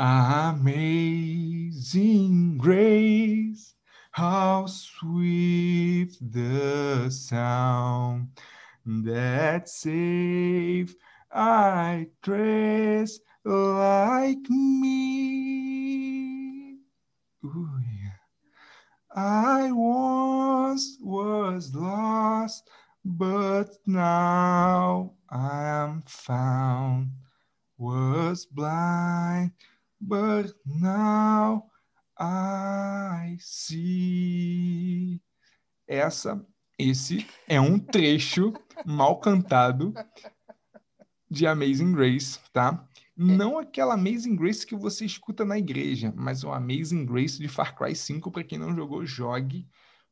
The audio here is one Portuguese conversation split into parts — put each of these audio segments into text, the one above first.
Amazing grace, how sweet the sound that saved Essa, esse é um trecho mal cantado de Amazing Grace, tá? Não aquela Amazing Grace que você escuta na igreja, mas o Amazing Grace de Far Cry 5, para quem não jogou, jogue,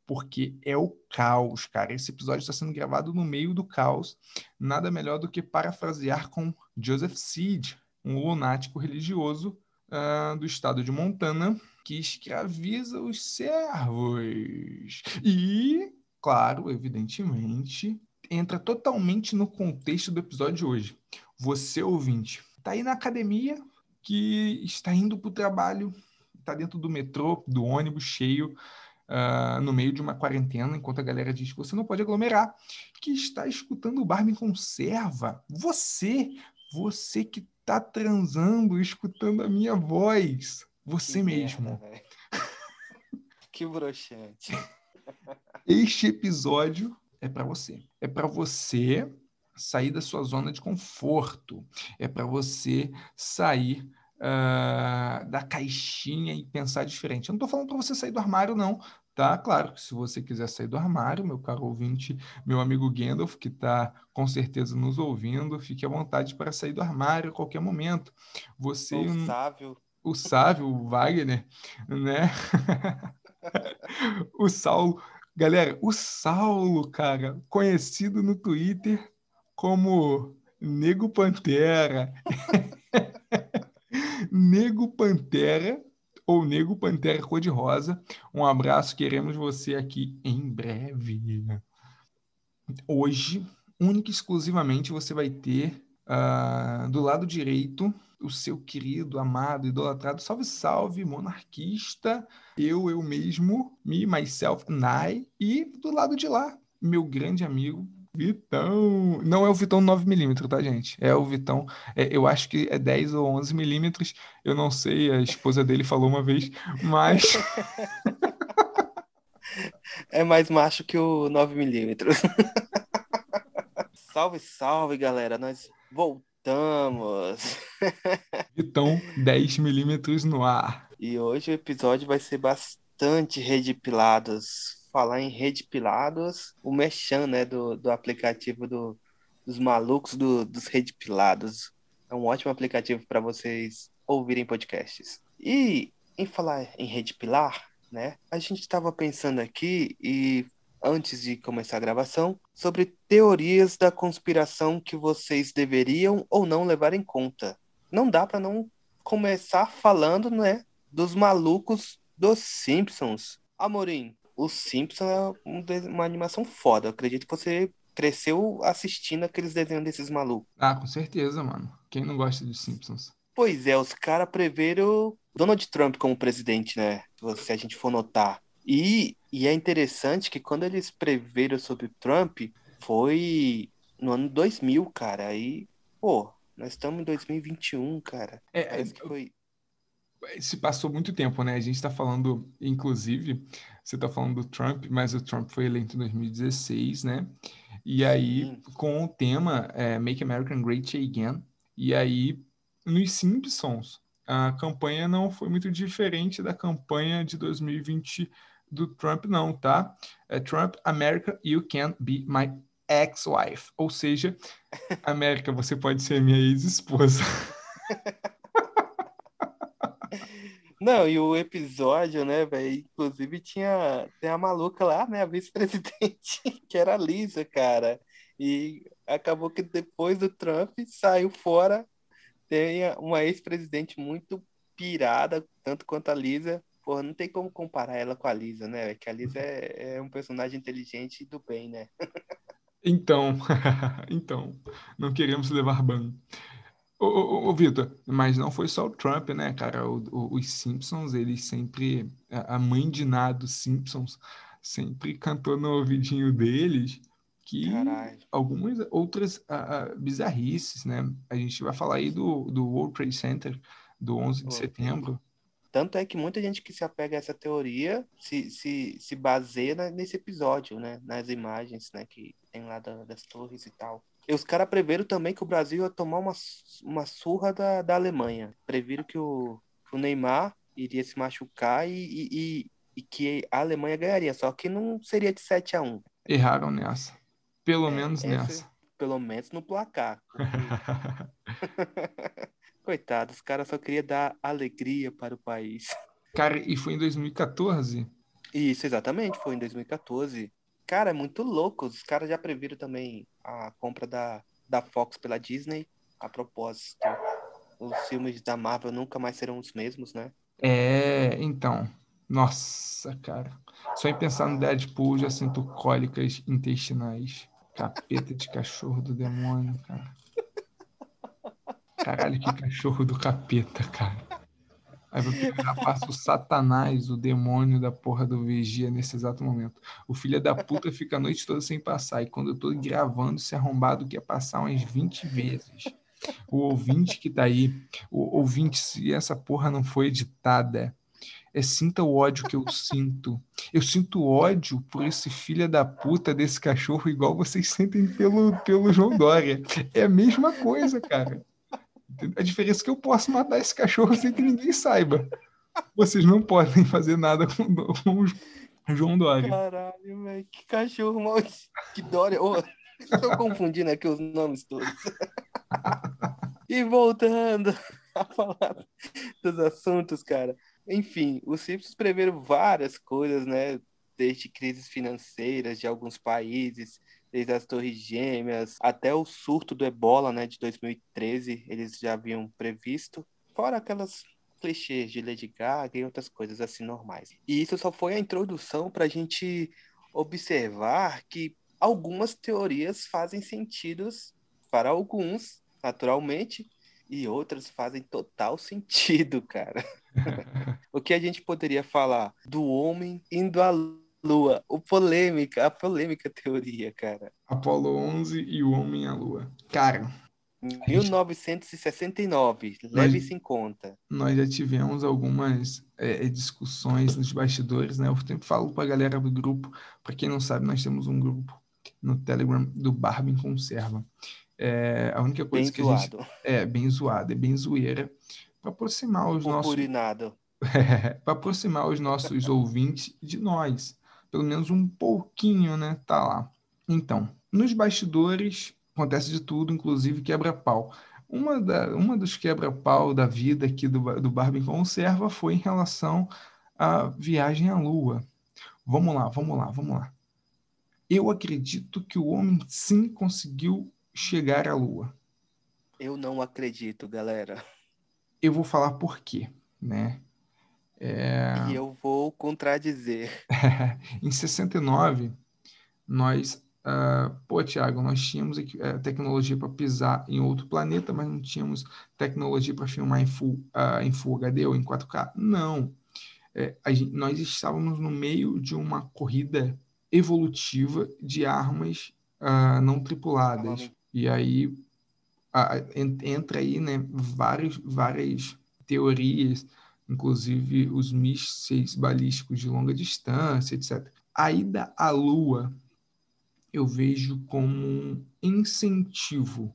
porque é o caos, cara. Esse episódio está sendo gravado no meio do caos. Nada melhor do que parafrasear com Joseph Seed, um lunático religioso uh, do estado de Montana que escraviza os servos. E, claro, evidentemente, entra totalmente no contexto do episódio de hoje. Você, ouvinte, está aí na academia, que está indo para o trabalho, está dentro do metrô, do ônibus cheio, uh, no meio de uma quarentena, enquanto a galera diz que você não pode aglomerar, que está escutando o Barbie Conserva. Você, você que está transando, escutando a minha voz. Você que mesmo. Merda, que broxante. Este episódio é para você. É para você sair da sua zona de conforto, é para você sair uh, da caixinha e pensar diferente. Eu não estou falando para você sair do armário, não. Tá, claro que se você quiser sair do armário, meu caro ouvinte, meu amigo Gandalf, que está com certeza nos ouvindo, fique à vontade para sair do armário a qualquer momento. Você. O sábio. O sábio, o Wagner, né? o Saulo. Galera, o Saulo, cara, conhecido no Twitter como Nego Pantera. Nego Pantera ou Nego Pantera Cor-de-Rosa. Um abraço, queremos você aqui em breve. Hoje, única e exclusivamente, você vai ter uh, do lado direito o seu querido, amado, idolatrado, salve, salve, monarquista, eu, eu mesmo, me, myself, Nai, e do lado de lá, meu grande amigo, Vitão. Não é o Vitão 9mm, tá, gente? É o Vitão. É, eu acho que é 10 ou 11mm. Eu não sei, a esposa dele falou uma vez, mas. é mais macho que o 9mm. salve, salve, galera. Nós voltamos. Vitão 10mm no ar. E hoje o episódio vai ser bastante redipilados falar em rede pilados, o Mechan, né, do, do aplicativo do, dos malucos do, dos rede pilados. É um ótimo aplicativo para vocês ouvirem podcasts. E em falar em rede pilar, né, a gente estava pensando aqui e antes de começar a gravação sobre teorias da conspiração que vocês deveriam ou não levar em conta. Não dá para não começar falando, né, dos malucos dos Simpsons. Amorim, o Simpson é uma animação foda. Eu acredito que você cresceu assistindo aqueles desenhos desses malucos. Ah, com certeza, mano. Quem não gosta de Simpsons? Pois é, os caras preveram Donald Trump como presidente, né? Se a gente for notar. E, e é interessante que quando eles preveram sobre Trump, foi no ano 2000, cara. Aí, pô, nós estamos em 2021, cara. É, Parece é, que foi se passou muito tempo, né? A gente está falando, inclusive, você está falando do Trump, mas o Trump foi eleito em 2016, né? E aí, Sim. com o tema é, Make America Great Again, e aí, nos Simpsons, a campanha não foi muito diferente da campanha de 2020 do Trump, não, tá? É Trump, America, you can be my ex-wife. Ou seja, América, você pode ser minha ex-esposa. Não, e o episódio, né, velho? Inclusive tinha tem a maluca lá, né, a vice-presidente, que era a Lisa, cara. E acabou que depois do Trump saiu fora. Tem uma ex-presidente muito pirada, tanto quanto a Lisa. Porra, não tem como comparar ela com a Lisa, né? Que a Lisa é, é um personagem inteligente do bem, né? Então, então, não queremos levar ban. Ô, ô, ô, Vitor, mas não foi só o Trump, né, cara? O- o- os Simpsons, eles sempre. A a mãe de nada dos Simpsons sempre cantou no ouvidinho deles que Caralho. algumas outras ah, ah, bizarrices, né? A gente vai falar aí do, do World Trade Center, do 11 de setembro. Tanto é que muita gente que se apega a essa teoria se, se, se baseia na- nesse episódio, né? Nas imagens, né? Que tem lá da- das torres e tal. E os caras preveram também que o Brasil ia tomar uma, uma surra da, da Alemanha. Previram que o, o Neymar iria se machucar e, e, e- e que a Alemanha ganharia. Só que não seria de 7 a 1 Erraram nessa. Pelo É, menos essa- nessa. Pelo menos no placar. Coitado, os caras só queriam dar alegria para o país. Cara, e foi em 2014? Isso, exatamente, foi em 2014. Cara, é muito louco. Os caras já previram também a compra da, da Fox pela Disney. A propósito, os filmes da Marvel nunca mais serão os mesmos, né? É, então. Nossa, cara. Só em pensar no Deadpool já sinto cólicas intestinais. Capeta de cachorro do demônio, cara. Caralho, que cachorro do capeta, cara. Aí vai pegar, passa o satanás, o demônio da porra do vigia nesse exato momento. O filho da puta fica a noite toda sem passar. E quando eu tô gravando, esse arrombado quer passar umas 20 vezes. O ouvinte que tá aí, o ouvinte, se essa porra não foi editada, é sinta o ódio que eu sinto. Eu sinto ódio por esse filho da puta desse cachorro, igual vocês sentem pelo, pelo João Dória. É a mesma coisa, cara. A diferença é que eu posso matar esse cachorro sem que ninguém saiba. Vocês não podem fazer nada com, o João Dória. Caralho, velho, que cachorro maldito. Que Dória. Ô, estou confundindo aqui os nomes todos. e voltando a falar dos assuntos, cara. Enfim, os Simpsons preveram várias coisas, né? Desde crises financeiras de alguns países, desde as Torres Gêmeas, até o surto do Ebola, né? De 2013, eles já haviam previsto. Fora aquelas clichês de Lady Gaga e outras coisas assim normais. E isso só foi a introdução para a gente observar que algumas teorias fazem sentido para alguns, naturalmente, e outras fazem total sentido, cara. o que a gente poderia falar do homem indo à lua? O polêmica, a polêmica teoria, cara. Apolo 11 e o Homem à Lua. Cara, 1969, leve isso em conta. nós já tivemos algumas é, discussões nos bastidores, né? Eu sempre falo pra galera do grupo, para quem não sabe, nós temos um grupo no Telegram do Barbie em Conserva. É, a única coisa Bem que a gente zoado, é bem zoada, é bem zoeira, para aproximar os nossos para aproximar os nossos ouvintes de nós, pelo menos um pouquinho, né? Tá lá. Então, nos bastidores acontece de tudo, inclusive quebra-pau. Uma, da, uma dos quebra-pau da vida aqui do, do Barbie Conserva foi em relação à viagem à Lua. Vamos lá, vamos lá, vamos lá. Eu acredito que o homem sim conseguiu chegar à Lua. Eu não acredito, galera. Eu vou falar por quê, né? É... E eu vou contradizer. em 69, nós, ah, pô, Tiago, nós tínhamos eh, tecnologia para pisar em outro planeta, mas não tínhamos tecnologia para filmar em full, ah, em full HD ou em 4K. Não. É, a gen- nós estávamos no meio de uma corrida evolutiva de armas ah, não tripuladas. E aí entra aí, né, várias, várias teorias, inclusive os mísseis balísticos de longa distância, etc. A ida à Lua eu vejo como um incentivo.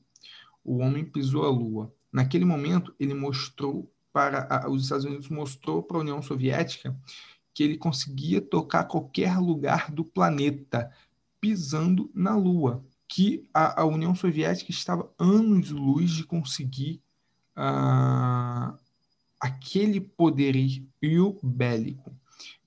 O homem pisou a Lua. Naquele momento, ele mostrou para a- os Estados Unidos mostrou para a União Soviética que ele conseguia tocar qualquer lugar do planeta pisando na Lua, que a, a União Soviética estava anos-luz de conseguir ah, aquele poderio bélico.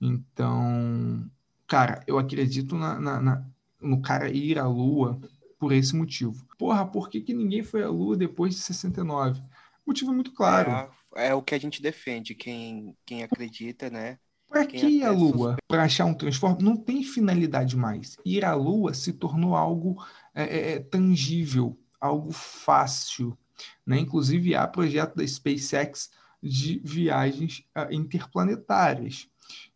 Então, cara, eu acredito na, na- na- no cara ir à Lua por esse motivo. Porra, por que, que ninguém foi à Lua depois de 69? Motivo muito claro. É, é o que a gente defende, quem, quem acredita, né? Para que ir à até Lua? Para achar um transforme? Não tem finalidade mais. Ir à Lua se tornou algo é, é, é, tangível, algo fácil. Né? Inclusive, há projeto da SpaceX de viagens uh, interplanetárias.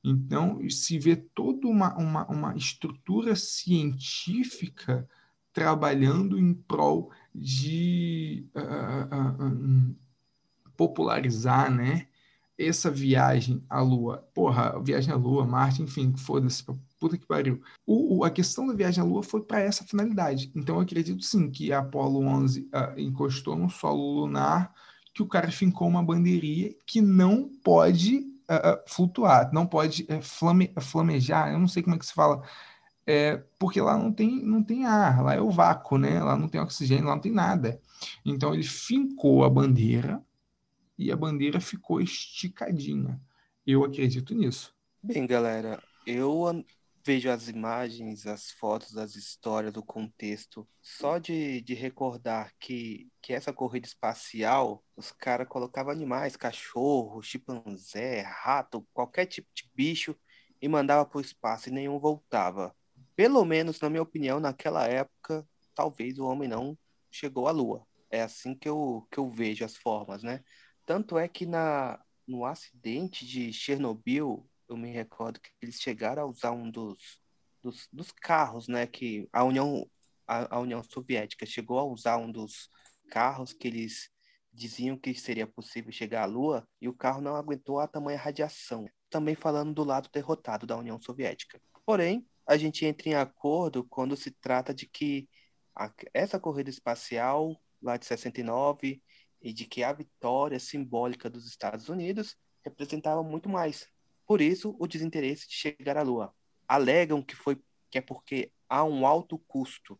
Então, se vê toda uma, uma, uma estrutura científica trabalhando em prol de uh, uh, popularizar né, essa viagem à Lua. Porra, viagem à Lua, Marte, enfim, foda-se, puta que pariu. O, o, a questão da viagem à Lua foi para essa finalidade. Então, eu acredito sim que a Apollo 11 encostou no solo lunar, que o cara fincou uma bandeirinha que não pode uh, flutuar, não pode uh, flame, flamejar, eu não sei como é que se fala, é, porque lá não tem, não tem ar, lá é o vácuo, né? Lá não tem oxigênio, lá não tem nada. Então ele fincou a bandeira e a bandeira ficou esticadinha. Eu acredito nisso. Bem, galera, eu vejo as imagens, as fotos, as histórias, o contexto, só de, de recordar que, que essa corrida espacial, os caras colocavam animais, cachorro, chimpanzé, rato, qualquer tipo de bicho, e mandava para o espaço e nenhum voltava. Pelo menos, na minha opinião, naquela época, talvez o homem não chegou à Lua. É assim que eu, que eu vejo as formas, né? Tanto é que na, no acidente de Chernobyl, eu me recordo que eles chegaram a usar um dos, dos, dos carros, né? Que a União, a, a, União Soviética chegou a usar um dos carros que eles diziam que seria possível chegar à Lua e o carro não aguentou a tamanha radiação. Também falando do lado derrotado da União Soviética. Porém, a gente entra em acordo quando se trata de que a, essa corrida espacial lá de 69 e de que a vitória simbólica dos Estados Unidos representava muito mais por isso, o desinteresse de chegar à Lua. Alegam que foi que é porque há um alto custo.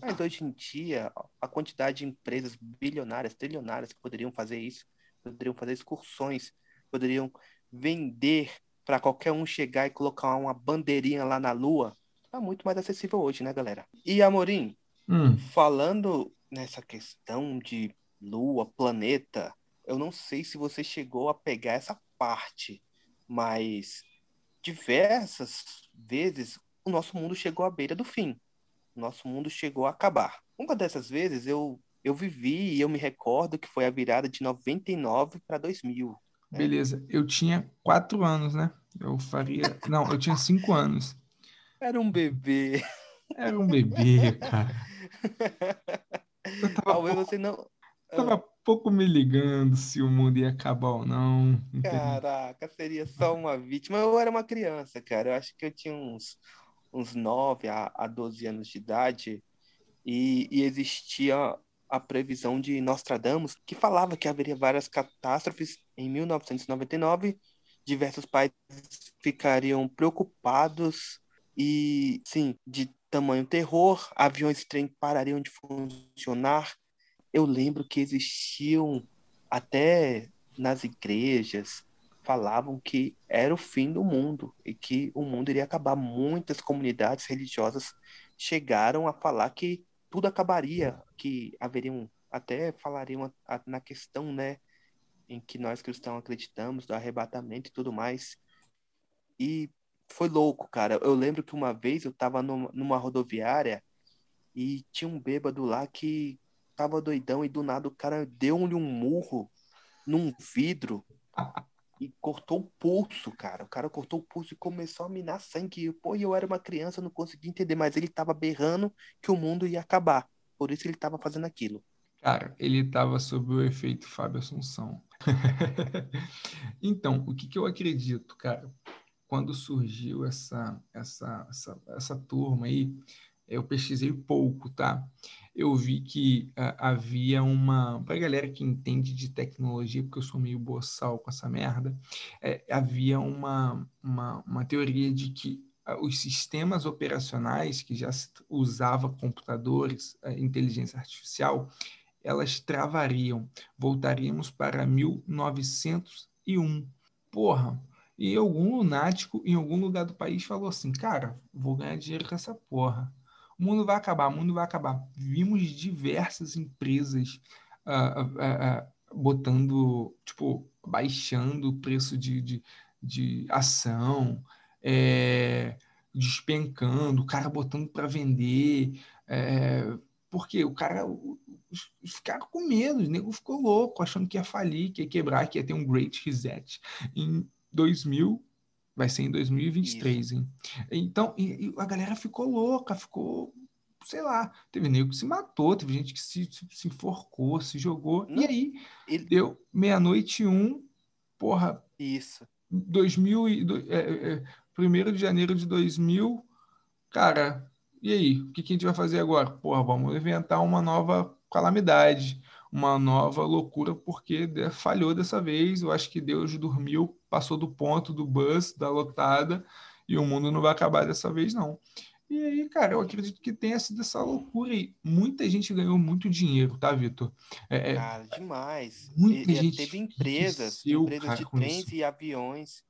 Mas hoje em dia, a quantidade de empresas bilionárias, trilionárias que poderiam fazer isso, poderiam fazer excursões, poderiam vender para qualquer um chegar e colocar uma bandeirinha lá na Lua, é muito mais acessível hoje, né, galera? E Amorim, hum. falando nessa questão de Lua, planeta, eu não sei se você chegou a pegar essa parte mas diversas vezes o nosso mundo chegou à beira do fim. O nosso mundo chegou a acabar. Uma dessas vezes eu, eu vivi e eu me recordo que foi a virada de 99 para 2000. Né? Beleza, eu tinha quatro anos, né? Eu faria. Não, eu tinha cinco anos. Era um bebê. Era um bebê, cara. Eu tava Talvez você não. Tava ah pouco me ligando se o mundo ia acabar ou não. Caraca, seria só uma vítima. Eu era uma criança, cara. Eu acho que eu tinha uns, uns 9 a, a 12 anos de idade e, e existia a previsão de Nostradamus, que falava que haveria várias catástrofes em 1999. Diversos países ficariam preocupados e, sim, de tamanho terror, aviões e trem parariam de funcionar, eu lembro que existiam até nas igrejas falavam que era o fim do mundo e que o mundo iria acabar. Muitas comunidades religiosas chegaram a falar que tudo acabaria, que haveriam até falariam na questão, né, em que nós cristãos acreditamos do arrebatamento e tudo mais. E foi louco, cara. Eu lembro que uma vez eu estava numa rodoviária e tinha um bêbado lá que tava doidão e do nada o cara deu-lhe um murro num vidro e cortou o pulso, cara. O cara cortou o pulso e começou a minar sangue. Pô, eu era uma criança, não conseguia entender, mas ele tava berrando que o mundo ia acabar. Por isso ele tava fazendo aquilo. Cara, ele tava sob o efeito Fábio Assunção. então, o que, que eu acredito, cara? Quando surgiu essa, essa, essa, essa turma aí, eu pesquisei pouco, tá? Eu vi que uh, havia uma. Para galera que entende de tecnologia, porque eu sou meio boçal com essa merda, é, havia uma, uma, uma teoria de que uh, os sistemas operacionais que já usava computadores, uh, inteligência artificial, elas travariam. Voltaríamos para 1901. Porra, e algum lunático em algum lugar do país falou assim: cara, vou ganhar dinheiro com essa porra o mundo vai acabar, o mundo vai acabar. Vimos diversas empresas uh, uh, uh, botando, tipo, baixando o preço de, de, de ação, é, despencando, o cara botando para vender, é, porque o cara ficaram com medo, o nego ficou louco, achando que ia falir, que ia quebrar, que ia ter um great reset. Em 2000, vai ser em 2023, Isso. hein? Então, e, e a galera ficou louca, ficou sei lá, teve nego que se matou, teve gente que se, se, se enforcou, se jogou. Não, e aí, ele... deu meia-noite um, porra. Isso. 2000 e, é, é, 1 é, de janeiro de 2000, cara, e aí? O que, que a gente vai fazer agora? Porra, vamos inventar uma nova calamidade, uma nova loucura, porque falhou dessa vez. Eu acho que Deus dormiu, passou do ponto do bus, da lotada, e o mundo não vai acabar dessa vez, não. E aí, cara, eu acredito que tenha sido essa loucura aí. Muita gente ganhou muito dinheiro, tá, Vitor? É, é cara, demais. Muita e, gente. Teve empresas, empresas cara, de trens e aviões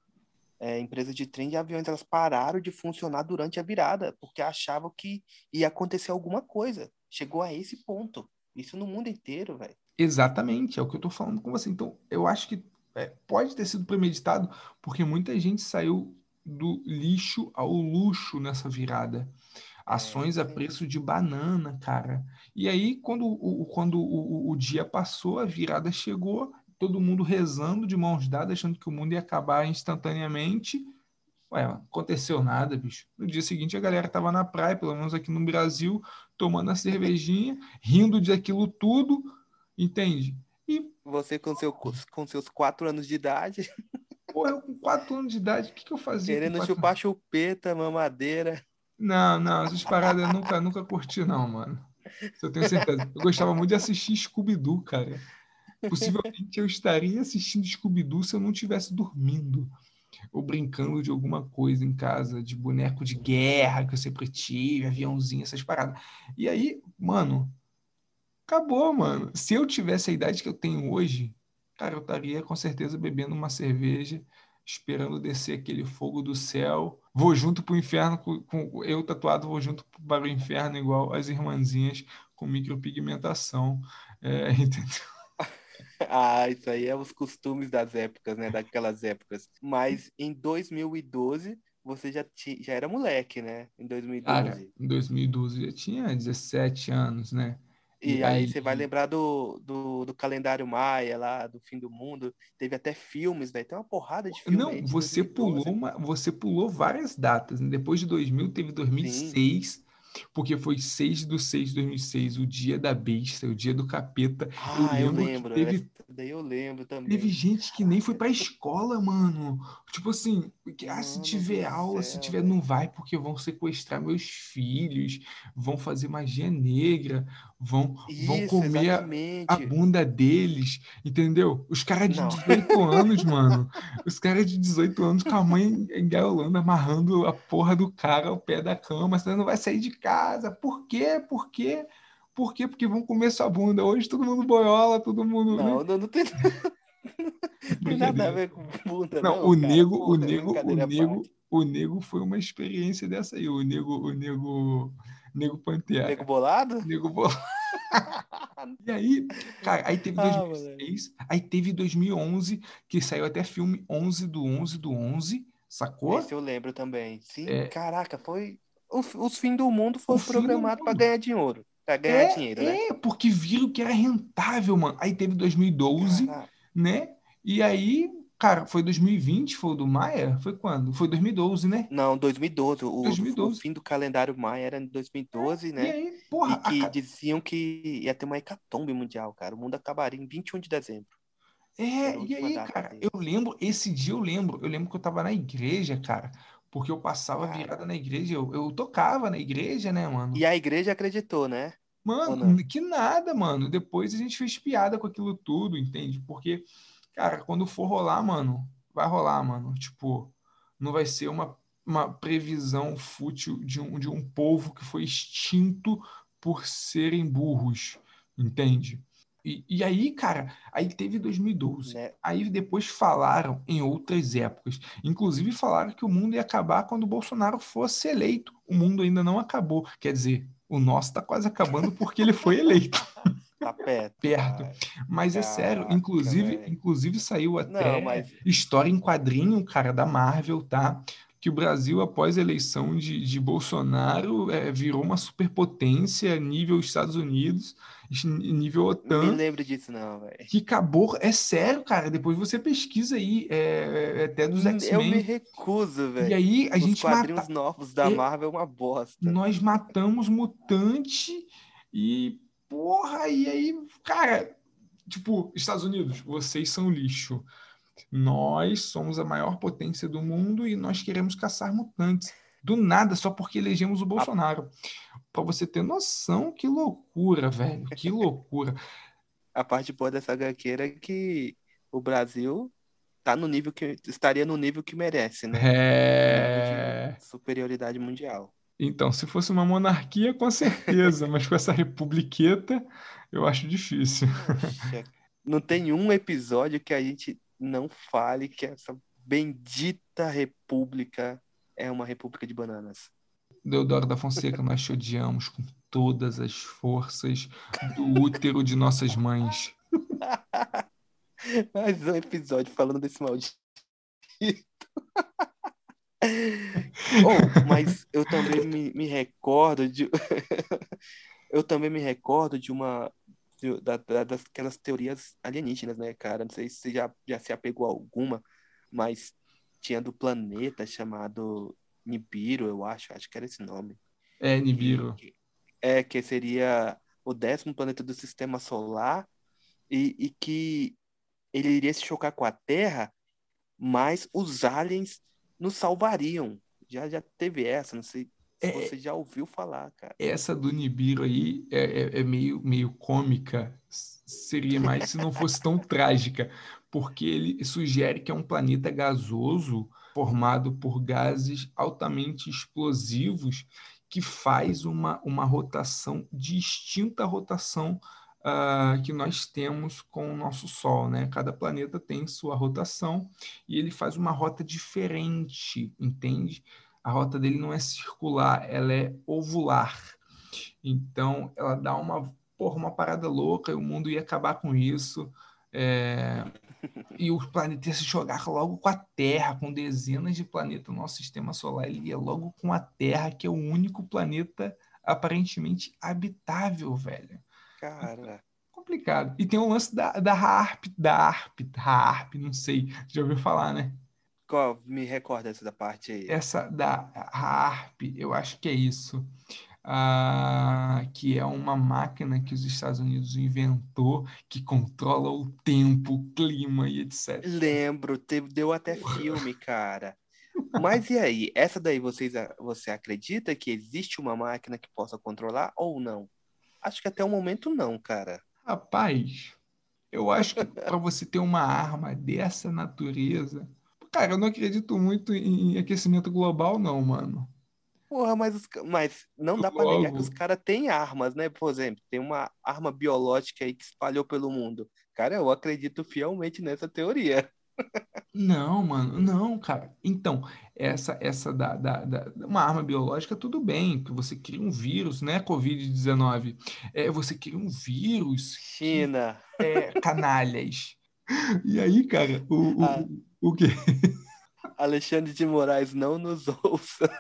é, empresas de trem de aviões elas pararam de funcionar durante a virada, porque achavam que ia acontecer alguma coisa. Chegou a esse ponto. Isso no mundo inteiro, velho. Exatamente, é o que eu tô falando com você. Então, eu acho que é, pode ter sido premeditado, porque muita gente saiu do lixo ao luxo nessa virada. Ações é, a preço de banana, cara. E aí, quando, o, quando o, o, dia passou, a virada chegou, todo mundo rezando de mãos dadas, achando que o mundo ia acabar instantaneamente. Ué, aconteceu nada, bicho. No dia seguinte a galera tava na praia, pelo menos aqui no Brasil, tomando a cervejinha, rindo de aquilo tudo, entende? Você com, seu, com seus quatro anos de idade. Pô, eu com quatro anos de idade, o que, que eu fazia? Querendo chupar chupeta, mamadeira. Não, não, essas paradas eu nunca, nunca curti, não, mano. Isso eu tenho certeza. Eu gostava muito de assistir Scooby-Doo, cara. Possivelmente eu estaria assistindo Scooby-Doo se eu não estivesse dormindo ou brincando de alguma coisa em casa, de boneco de guerra que eu sempre tive, aviãozinho, essas paradas. E aí, mano, acabou, mano. Se eu tivesse a idade que eu tenho hoje, cara, eu estaria com certeza bebendo uma cerveja, esperando descer aquele fogo do céu. Vou junto pro inferno, com, com eu tatuado, vou junto para o inferno, igual as irmãzinhas com micropigmentação. É, entendeu? ah, isso aí é os costumes das épocas, né? Daquelas épocas. Mas em 2012 você já, ti, já era moleque, né? Em 2012. Cara, em 2012 eu tinha 17 anos, né? E, e aí, aí, você vai lembrar do, do, do, calendário Maia lá, do fim do mundo. Teve até filmes, velho. Tem uma porrada de filmes. Não, você pulou uma, você pulou várias datas. Né? Depois de 2000 teve 2006. Sim porque foi 6 de 6 de 2006, o dia da besta, o dia do capeta. Ah, eu lembro. Eu lembro teve, daí eu lembro também. Teve gente que nem foi pra escola, mano. Tipo assim, ah, se tiver aula, se tiver, não vai porque vão sequestrar meus filhos, vão fazer magia negra, vão, Isso, vão comer a, a, bunda deles, entendeu? Os caras de não. 18 anos, mano. Os caras de 18 anos com a mãe engaiolando, amarrando a porra do cara ao pé da cama, você não vai sair de casa. Por quê? Por quê? Por quê? Porque vão comer sua bunda. Hoje todo mundo boiola, todo mundo. Não, né? não, não tem. Nada a ver com bunda. Não, não o cara. nego, o nego, o nego, o nego foi uma experiência dessa aí. O nego, o nego, nego Pantera. Nego bolado? Nego bolado. e aí, cara, aí teve 2006, ah, aí teve 2011, que saiu até filme 11 do 11 do 11, sacou? Esse eu lembro também. Sim, é... caraca, foi os, os fim do mundo foi programado para ganhar dinheiro. Pra ganhar é, dinheiro, né? É, porque viram que era rentável, mano. Aí teve 2012, Caraca. Né? E aí, cara, foi 2020, foi o do Maia? Foi quando? Foi 2012, né? Não, 2012. O, 2012. o fim do calendário Maia era em 2012, é, né? E aí, porra. E que a... diziam que ia ter uma hecatombe mundial, cara. O mundo acabaria em 21 de dezembro. É, e aí, cara, dele. eu lembro, esse dia eu lembro, eu lembro que eu tava na igreja, cara, porque eu passava virada na igreja, eu, eu tocava na igreja, né, mano? E a igreja acreditou, né? Mano, que nada, mano. Depois a gente fez piada com aquilo tudo, entende? Porque, cara, quando for rolar, mano, vai rolar, mano. Tipo, não vai ser uma, uma previsão fútil de um, de um povo que foi extinto por serem burros, entende? E, e, aí, cara, aí teve 2012. Né? Aí depois falaram em outras épocas. Inclusive falaram que o mundo ia acabar quando o Bolsonaro fosse eleito. O mundo ainda não acabou. Quer dizer, o nosso está quase acabando porque ele foi eleito. Tá perto. perto. Mas é sério, inclusive, inclusive saiu até não, mas... história em quadrinho, cara, da Marvel, tá? que o Brasil, após a eleição de, de Bolsonaro, é, virou uma superpotência nível Estados Unidos, nível OTAN. Não me lembro disso, não, velho. Que acabou. É sério, cara. Depois você pesquisa aí, é, é até dos X-Men. Eu me recuso, velho. E aí a Os gente quadrinhos mata... novos da É- Marvel é uma bosta. Nós matamos mutante e. Porra, e aí, cara. Tipo, Estados Unidos, vocês são lixo. Nós somos a maior potência do mundo e nós queremos caçar mutantes. Do nada, só porque elegemos o Bolsonaro. Pra você ter noção, que loucura, velho. Que loucura. A parte boa dessa HQ é que o Brasil tá no nível que estaria no nível que merece, né? É. Superioridade mundial. Então, se fosse uma monarquia, com certeza, mas com essa republiqueta, eu acho difícil. Poxa, não tem um episódio que a gente não fale que essa bendita república é uma república de bananas. Deodoro da Fonseca, nós te odiamos com todas as forças do útero de nossas mães. Mais um episódio falando desse maldito. Oh, mas eu também me, me recordo de. eu também me recordo de uma. de- da, da- daquelas teorias alienígenas, né, cara? Não sei se você já, já se apegou a alguma, mas tinha do planeta chamado Nibiru, eu acho, acho que era esse nome. É, Nibiru. Que- É, que seria o décimo planeta do sistema solar e, e que ele iria se chocar com a Terra, mas os aliens nos salvariam. Já, já teve essa, não sei se É, você já ouviu falar, cara. essa do Nibiru aí é, é- é meio, meio cômica. Seria mais se não fosse tão trágica, porque ele sugere que é um planeta gasoso formado por gases altamente explosivos que faz uma, uma rotação distinta rotação ah, que nós temos com o nosso Sol, né? Cada planeta tem sua rotação e ele faz uma rota diferente, entende? A rota dele não é circular, ela é ovular. Então, ela dá uma, porra, uma parada louca e o mundo ia acabar com isso. É, E o planeta ia se jogar logo com a Terra, com dezenas de planetas no nosso sistema solar. Ele ia logo com a Terra, que é o único planeta aparentemente habitável, velho. Cara, Complicado. E tem o lance da, da HARP, da ARP, HARP, não sei. Já ouviu falar, né? qual, me recorda essa da parte aí. Essa da HARP, eu acho que é isso. Ah, que é uma máquina que os Estados Unidos inventou que controla o tempo, o clima e etc. Lembro, teve, deu até filme, cara. Mas e aí? Essa daí vocês, você acredita que existe uma máquina que possa controlar ou não? Acho que até o momento não, cara. Rapaz, eu acho que para você ter uma arma dessa natureza. Cara, eu não acredito muito em aquecimento global, não, mano. Porra, mas, os mas não dá pra negar que os caras têm armas, né? Por exemplo, tem uma arma biológica aí que espalhou pelo mundo. Cara, eu acredito fielmente nessa teoria. Não, mano, não, cara. Então, essa essa da, da, da- uma arma biológica, tudo bem, que você cria um vírus, né? Covid-19. É, você cria um vírus que China. é canalhas. E aí, cara, o, o, Ah. o quê? Alexandre de Moraes não nos ouça.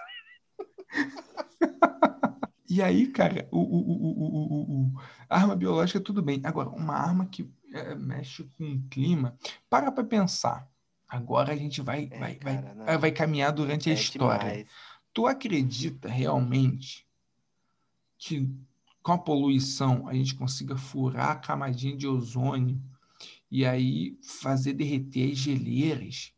E aí, cara, o, o, o, a arma biológica, tudo bem. Agora, uma arma que é, mexe com o clima, para pra pensar. Agora a gente vai, É, vai, cara, vai, não. vai caminhar durante a É história. demais. Tu acredita realmente que com a poluição a gente consiga furar a camadinha de ozônio e aí fazer derreter as geleiras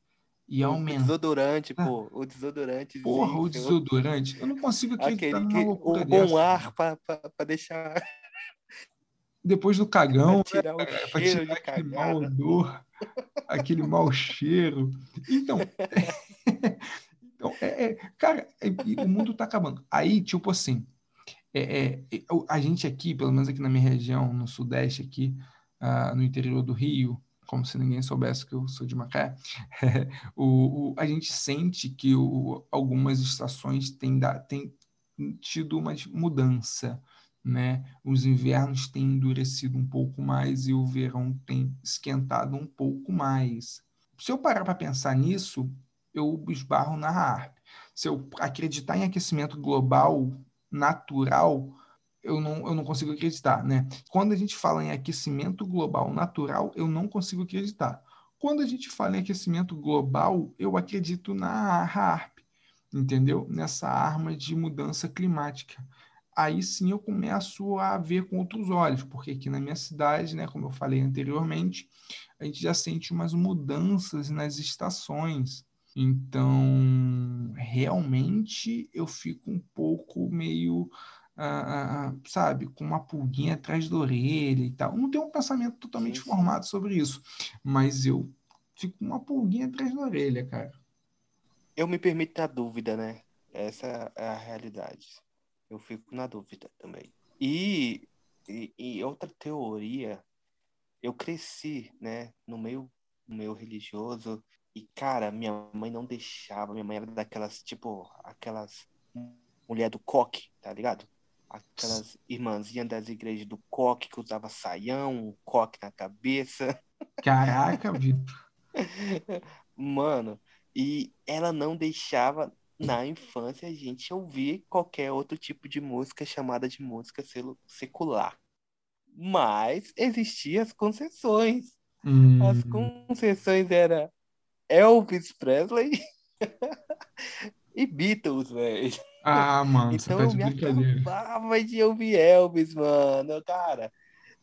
e O aumentar? desodorante, pô. O desodorante. Porra, o desodorante. Eu não consigo acreditar Aquele que, loucura o bom ar pra deixar. Depois do cagão, pra tirar o é, pra tirar aquele mau cagada. odor, aquele mau cheiro. Então, então é, é, cara, é, o mundo tá acabando. Aí, tipo assim, é, é, é, o- a gente aqui, pelo menos aqui na minha região, no Sudeste, aqui, ah, no interior do Rio, como se ninguém soubesse que eu sou de Macaé, o, o- a gente sente que o- algumas estações têm, da- têm tido uma mudança, né? Os invernos têm endurecido um pouco mais e o verão tem esquentado um pouco mais. Se eu parar para pensar nisso, eu esbarro na HARP. Se eu acreditar em aquecimento global natural, eu não, eu não consigo acreditar, né? Quando a gente fala em aquecimento global natural, eu não consigo acreditar. Quando a gente fala em aquecimento global, eu acredito na HARP, entendeu? Nessa arma de mudança climática. Aí sim eu começo a ver com outros olhos, porque aqui na minha cidade, né, como eu falei anteriormente, a gente já sente umas mudanças nas estações. Então, realmente eu fico um pouco meio ah, ah, sabe, com uma pulguinha atrás da orelha e tal. Não tenho um pensamento totalmente sim. formado sobre isso, mas eu fico com uma pulguinha atrás da orelha, cara. Eu me permito a dúvida, né? Essa é a realidade. Eu fico na dúvida também. E, e, e outra teoria, eu cresci, né, no meio, no meio religioso e, cara, minha mãe não deixava. Minha mãe era daquelas, tipo, aquelas mulher do coque, tá ligado? Aquelas irmãzinhas das igrejas do coque que usava saião, um coque na cabeça. Caraca, Vitor. Mano, e ela não deixava na infância a gente ouvir qualquer outro tipo de música chamada de música secular. Mas existiam as concessões. Hum. As concessões era Elvis Presley e Beatles, velho. Ah, mano, então você tá eu me acabava de ouvir Elvis, mano, cara.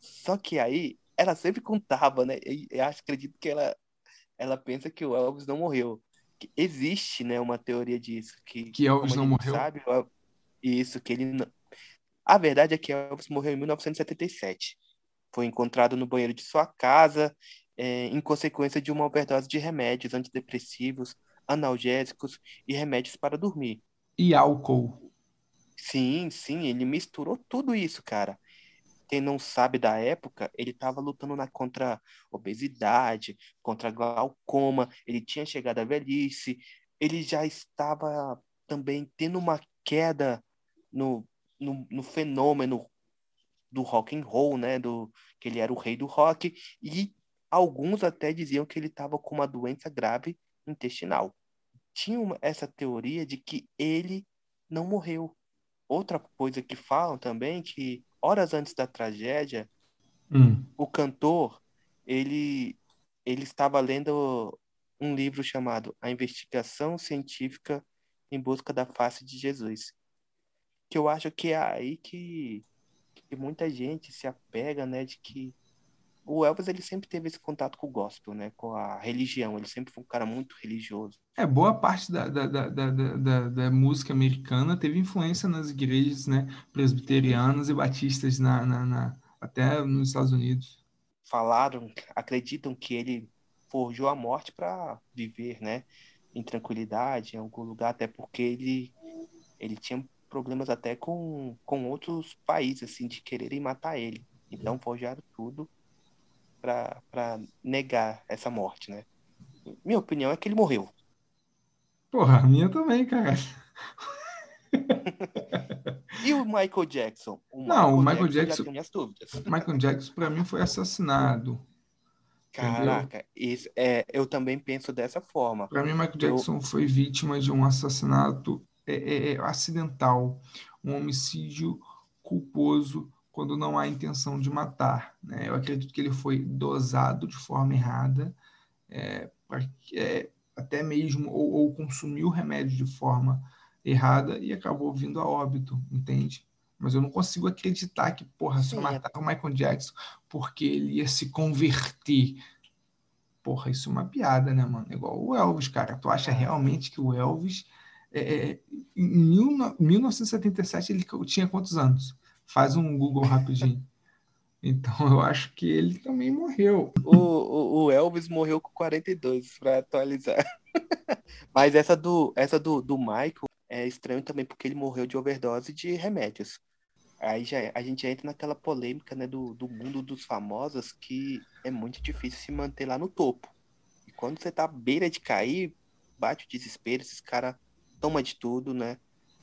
Só que aí, ela sempre contava, né? Eu acho, acredito que ela, ela pensa que o Elvis não morreu. Que existe, né, uma teoria disso. Que, que Elvis não morreu? Sabe, isso, que ele não... A verdade é que Elvis morreu em 1977. Foi encontrado no banheiro de sua casa, é, em consequência de uma overdose de remédios antidepressivos, analgésicos e remédios para dormir e álcool. Sim, sim, ele misturou tudo isso, cara. Quem não sabe da época, ele estava lutando na, contra obesidade, contra glaucoma, ele tinha chegado à velhice, ele já estava também tendo uma queda no, no, no fenômeno do rock and roll, né, do que ele era o rei do rock e alguns até diziam que ele estava com uma doença grave intestinal tinham essa teoria de que ele não morreu. Outra coisa que falam também que horas antes da tragédia, hum. o cantor ele ele estava lendo um livro chamado A Investigação Científica em Busca da Face de Jesus, que eu acho que é aí que, que muita gente se apega, né, de que o Elvis ele sempre teve esse contato com o gospel, né? Com a religião. Ele sempre foi um cara muito religioso. É, boa parte da, da, da, da, da música americana teve influência nas igrejas né, presbiterianas e batistas na, na, na, até nos Estados Unidos. Falaram, acreditam que ele forjou a morte para viver, né? Em tranquilidade, em algum lugar, até porque ele, ele tinha problemas até com, com outros países, assim, de quererem matar ele. Então forjaram tudo para negar essa morte, né? Minha opinião é que ele morreu. Porra, a minha também, cara. e o Michael Jackson? O Michael Não, o Michael Jackson. Jackson Michael Jackson, para mim, foi assassinado. Caraca, isso, é, eu também penso dessa forma. Para mim, Michael Jackson eu... foi vítima de um assassinato é, é, é, acidental, um homicídio culposo quando não há intenção de matar. Né? Eu acredito que ele foi dosado de forma errada, é, é, até mesmo, ou, ou consumiu o remédio de forma errada e acabou vindo a óbito, entende? Mas eu não consigo acreditar que, porra, se eu matar o Michael Jackson porque ele ia se converter. Porra, isso é uma piada, né, mano? Igual o Elvis, cara. Tu acha realmente que o Elvis, é, é em 1977, ele tinha quantos anos? Faz um Google rapidinho. Então eu acho que ele também morreu. O, o, o Elvis morreu com 42, para atualizar. Mas essa do, essa do, do Michael é estranho também porque ele morreu de overdose de remédios. Aí já, a gente entra naquela polêmica né, do, do mundo dos famosos que é muito difícil se manter lá no topo. E quando você tá à beira de cair, bate o desespero, esses caras tomam de tudo, né?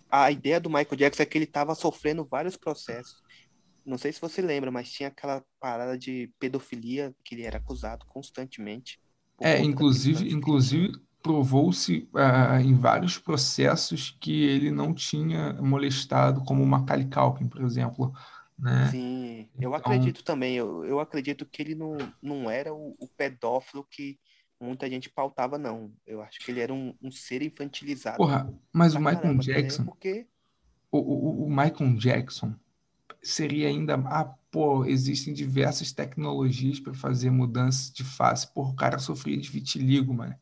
A ideia do Michael Jackson é que ele estava sofrendo vários processos. Não sei se você lembra, mas tinha aquela parada de pedofilia que ele era acusado constantemente. É, inclusive, inclusive, provou-se uh, em vários processos que ele não tinha molestado, como o Macaulay Culkin, por exemplo. Né? Sim, eu então... acredito também. Eu, eu acredito que ele não, não era o, o, pedófilo que muita gente pautava, não. Eu acho que ele era um, um ser infantilizado. Porra, mas o Michael Jackson. Porque... O, o, o Michael Jackson seria ainda. Ah, pô, existem diversas tecnologias para fazer mudanças de face. Pô, o cara sofria de vitiligo, mano.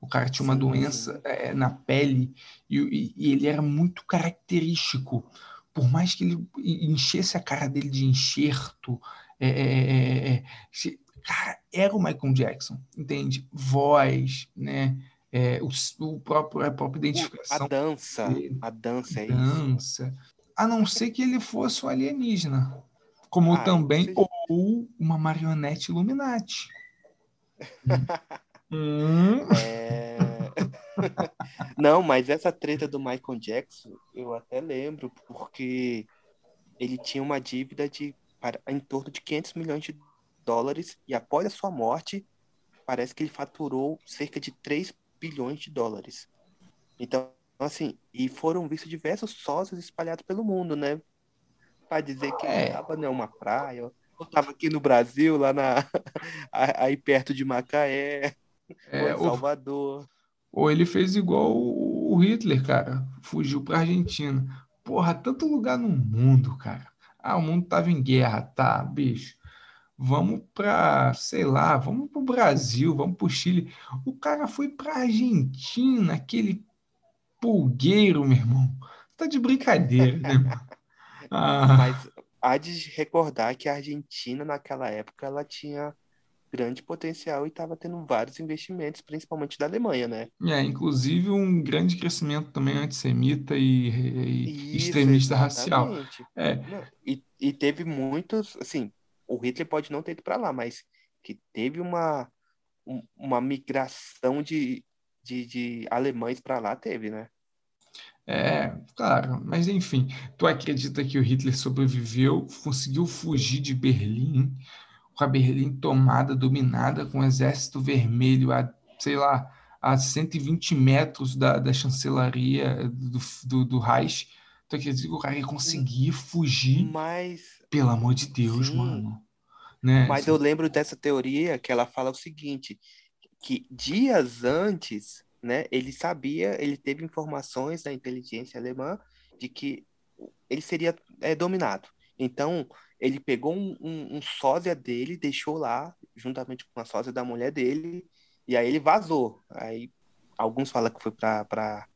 O cara tinha uma sim, doença. É, na pele e, e, e, ele era muito característico. Por mais que ele enchesse a cara dele de enxerto, é, é, é cara, era o Michael Jackson, entende? Voz, né? É, o, o, próprio, a própria identificação. A dança, dele. a dança é dança. isso. A não ser que ele fosse um alienígena. Como ah, também, ou uma marionete Illuminati. hum. É... não, mas essa treta do Michael Jackson, eu até lembro, porque ele tinha uma dívida de para, em torno de 500 milhões de dólares e após a sua morte, parece que ele faturou cerca de 3 bilhões de dólares. Então, assim, e foram vistos diversos sócios espalhados pelo mundo, né? Para dizer que é. estava em uma praia, eu estava aqui no Brasil, lá na aí perto de Macaé, é, ou Salvador. Ou, ou ele fez igual o Hitler, cara, fugiu para Argentina. Porra, tanto lugar no mundo, cara. Ah, o mundo tava em guerra, tá, bicho vamos para, sei lá, vamos para o Brasil, vamos para o Chile. O cara foi para a Argentina, aquele pulgueiro, meu irmão. Tá de brincadeira, né, ah. Mas há de recordar que a Argentina, naquela época, ela tinha grande potencial e estava tendo vários investimentos, principalmente da Alemanha, né? É, inclusive um grande crescimento também antissemita e, e Isso, extremista exatamente. racial. É. E, e teve muitos, assim, o Hitler pode não ter ido para lá, mas que teve uma, uma migração de, de, de alemães para lá, teve, né? É, claro, mas enfim, tu acredita que o Hitler sobreviveu, conseguiu fugir de Berlim, com a Berlim tomada, dominada, com o exército vermelho a, sei lá, a 120 metros da, da chancelaria do, do, do Reich? Tu acredita que o cara ia conseguir fugir? Mas pelo amor de Deus, Sim. mano. Né? Mas eu lembro dessa teoria que ela fala o seguinte, que dias antes, né, ele sabia, ele teve informações da inteligência alemã de que ele seria é, dominado. Então, ele pegou um, um, um sósia dele, deixou lá, juntamente com a sósia da mulher dele, e aí ele vazou. Aí alguns falam que foi para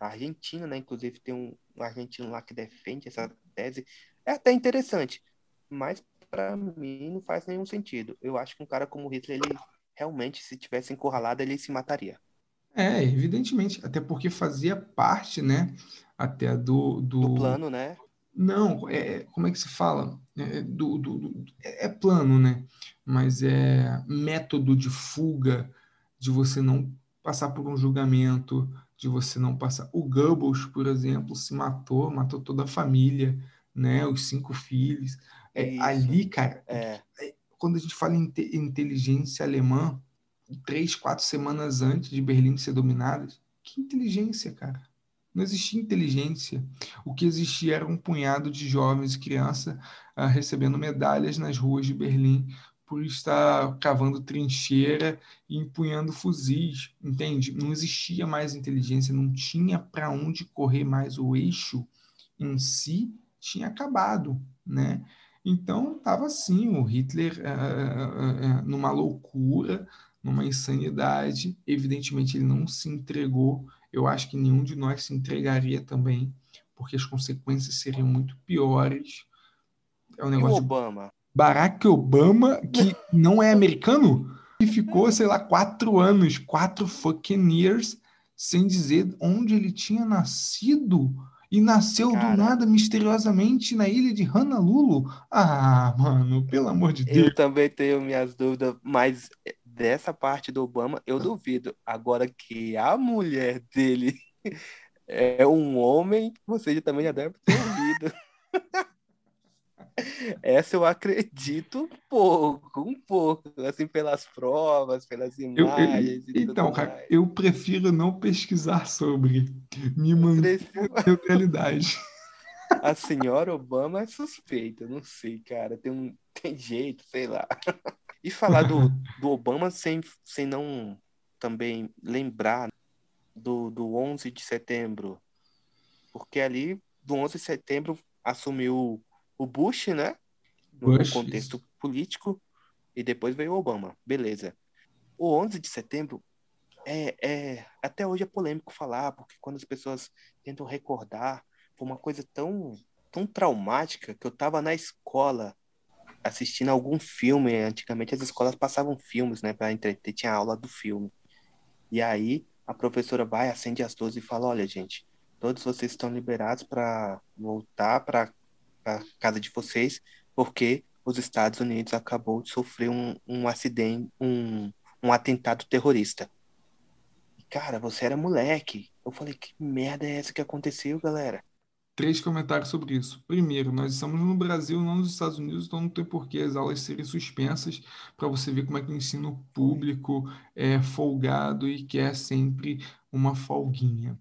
a Argentina, né? Inclusive tem um, um argentino lá que defende essa tese, é até interessante, mas para mim não faz nenhum sentido. Eu acho que um cara como Hitler, ele realmente, se tivesse encurralado, ele se mataria. É, evidentemente, até porque fazia parte, né, até do... Do, do plano, né? Não, é, como é que se fala? É, do, do, do, é plano, né? Mas é método de fuga, de você não passar por um julgamento, de você não passar. O Goebbels, por exemplo, se matou, matou toda a família, né? Os cinco filhos. É, ali, cara, é. é. quando a gente fala em te inteligência alemã, três, quatro semanas antes de Berlim ser dominada, que inteligência, cara? Não existia inteligência. O que existia era um punhado de jovens e crianças uh, recebendo medalhas nas ruas de Berlim por estar cavando trincheira e empunhando fuzis, entende? Não existia mais inteligência, não tinha para onde correr mais o eixo em si tinha acabado, né? Então estava assim o Hitler uh, uh, uh, numa loucura, numa insanidade. Evidentemente ele não se entregou. Eu acho que nenhum de nós se entregaria também, porque as consequências seriam muito piores. É um negócio. E o Obama. Barack Obama, que não é americano, e ficou, sei lá, quatro anos, quatro fucking years, sem dizer onde ele tinha nascido e nasceu Cara, do nada, misteriosamente, na ilha de Honolulu. Ah, mano, pelo amor de Deus. Eu também tenho minhas dúvidas, mas dessa parte do Obama, eu duvido. Agora que a mulher dele é um homem, você também já deve ter ouvido. Essa eu acredito um pouco, um pouco, assim, pelas provas, pelas imagens. Eu, eu, então, cara, mais. eu prefiro não pesquisar sobre, me manter na neutralidade. A senhora Obama é suspeita, não sei, cara, tem, um, tem jeito, sei lá. E falar do, do Obama sem, sem não também lembrar do, do 11 de setembro, porque ali, do 11 de setembro, assumiu o Bush, né? No Bush. contexto político, e depois veio o Obama. Beleza. O 11 de setembro é, é até hoje é polêmico falar, porque quando as pessoas tentam recordar, foi uma coisa tão, tão traumática que eu estava na escola assistindo algum filme. Antigamente as escolas passavam filmes, né, para entreter, tinha aula do filme. E aí a professora vai, acende as luzes e fala: Olha, gente, todos vocês estão liberados para voltar para a casa de vocês, porque os Estados Unidos acabou de sofrer um, um acidente, um, um atentado terrorista. Cara, você era moleque. Eu falei, que merda é essa que aconteceu, galera? Três comentários sobre isso. Primeiro, nós estamos no Brasil, não nos Estados Unidos, então não tem por que as aulas serem suspensas para você ver como é que o ensino público é folgado e quer sempre uma folguinha.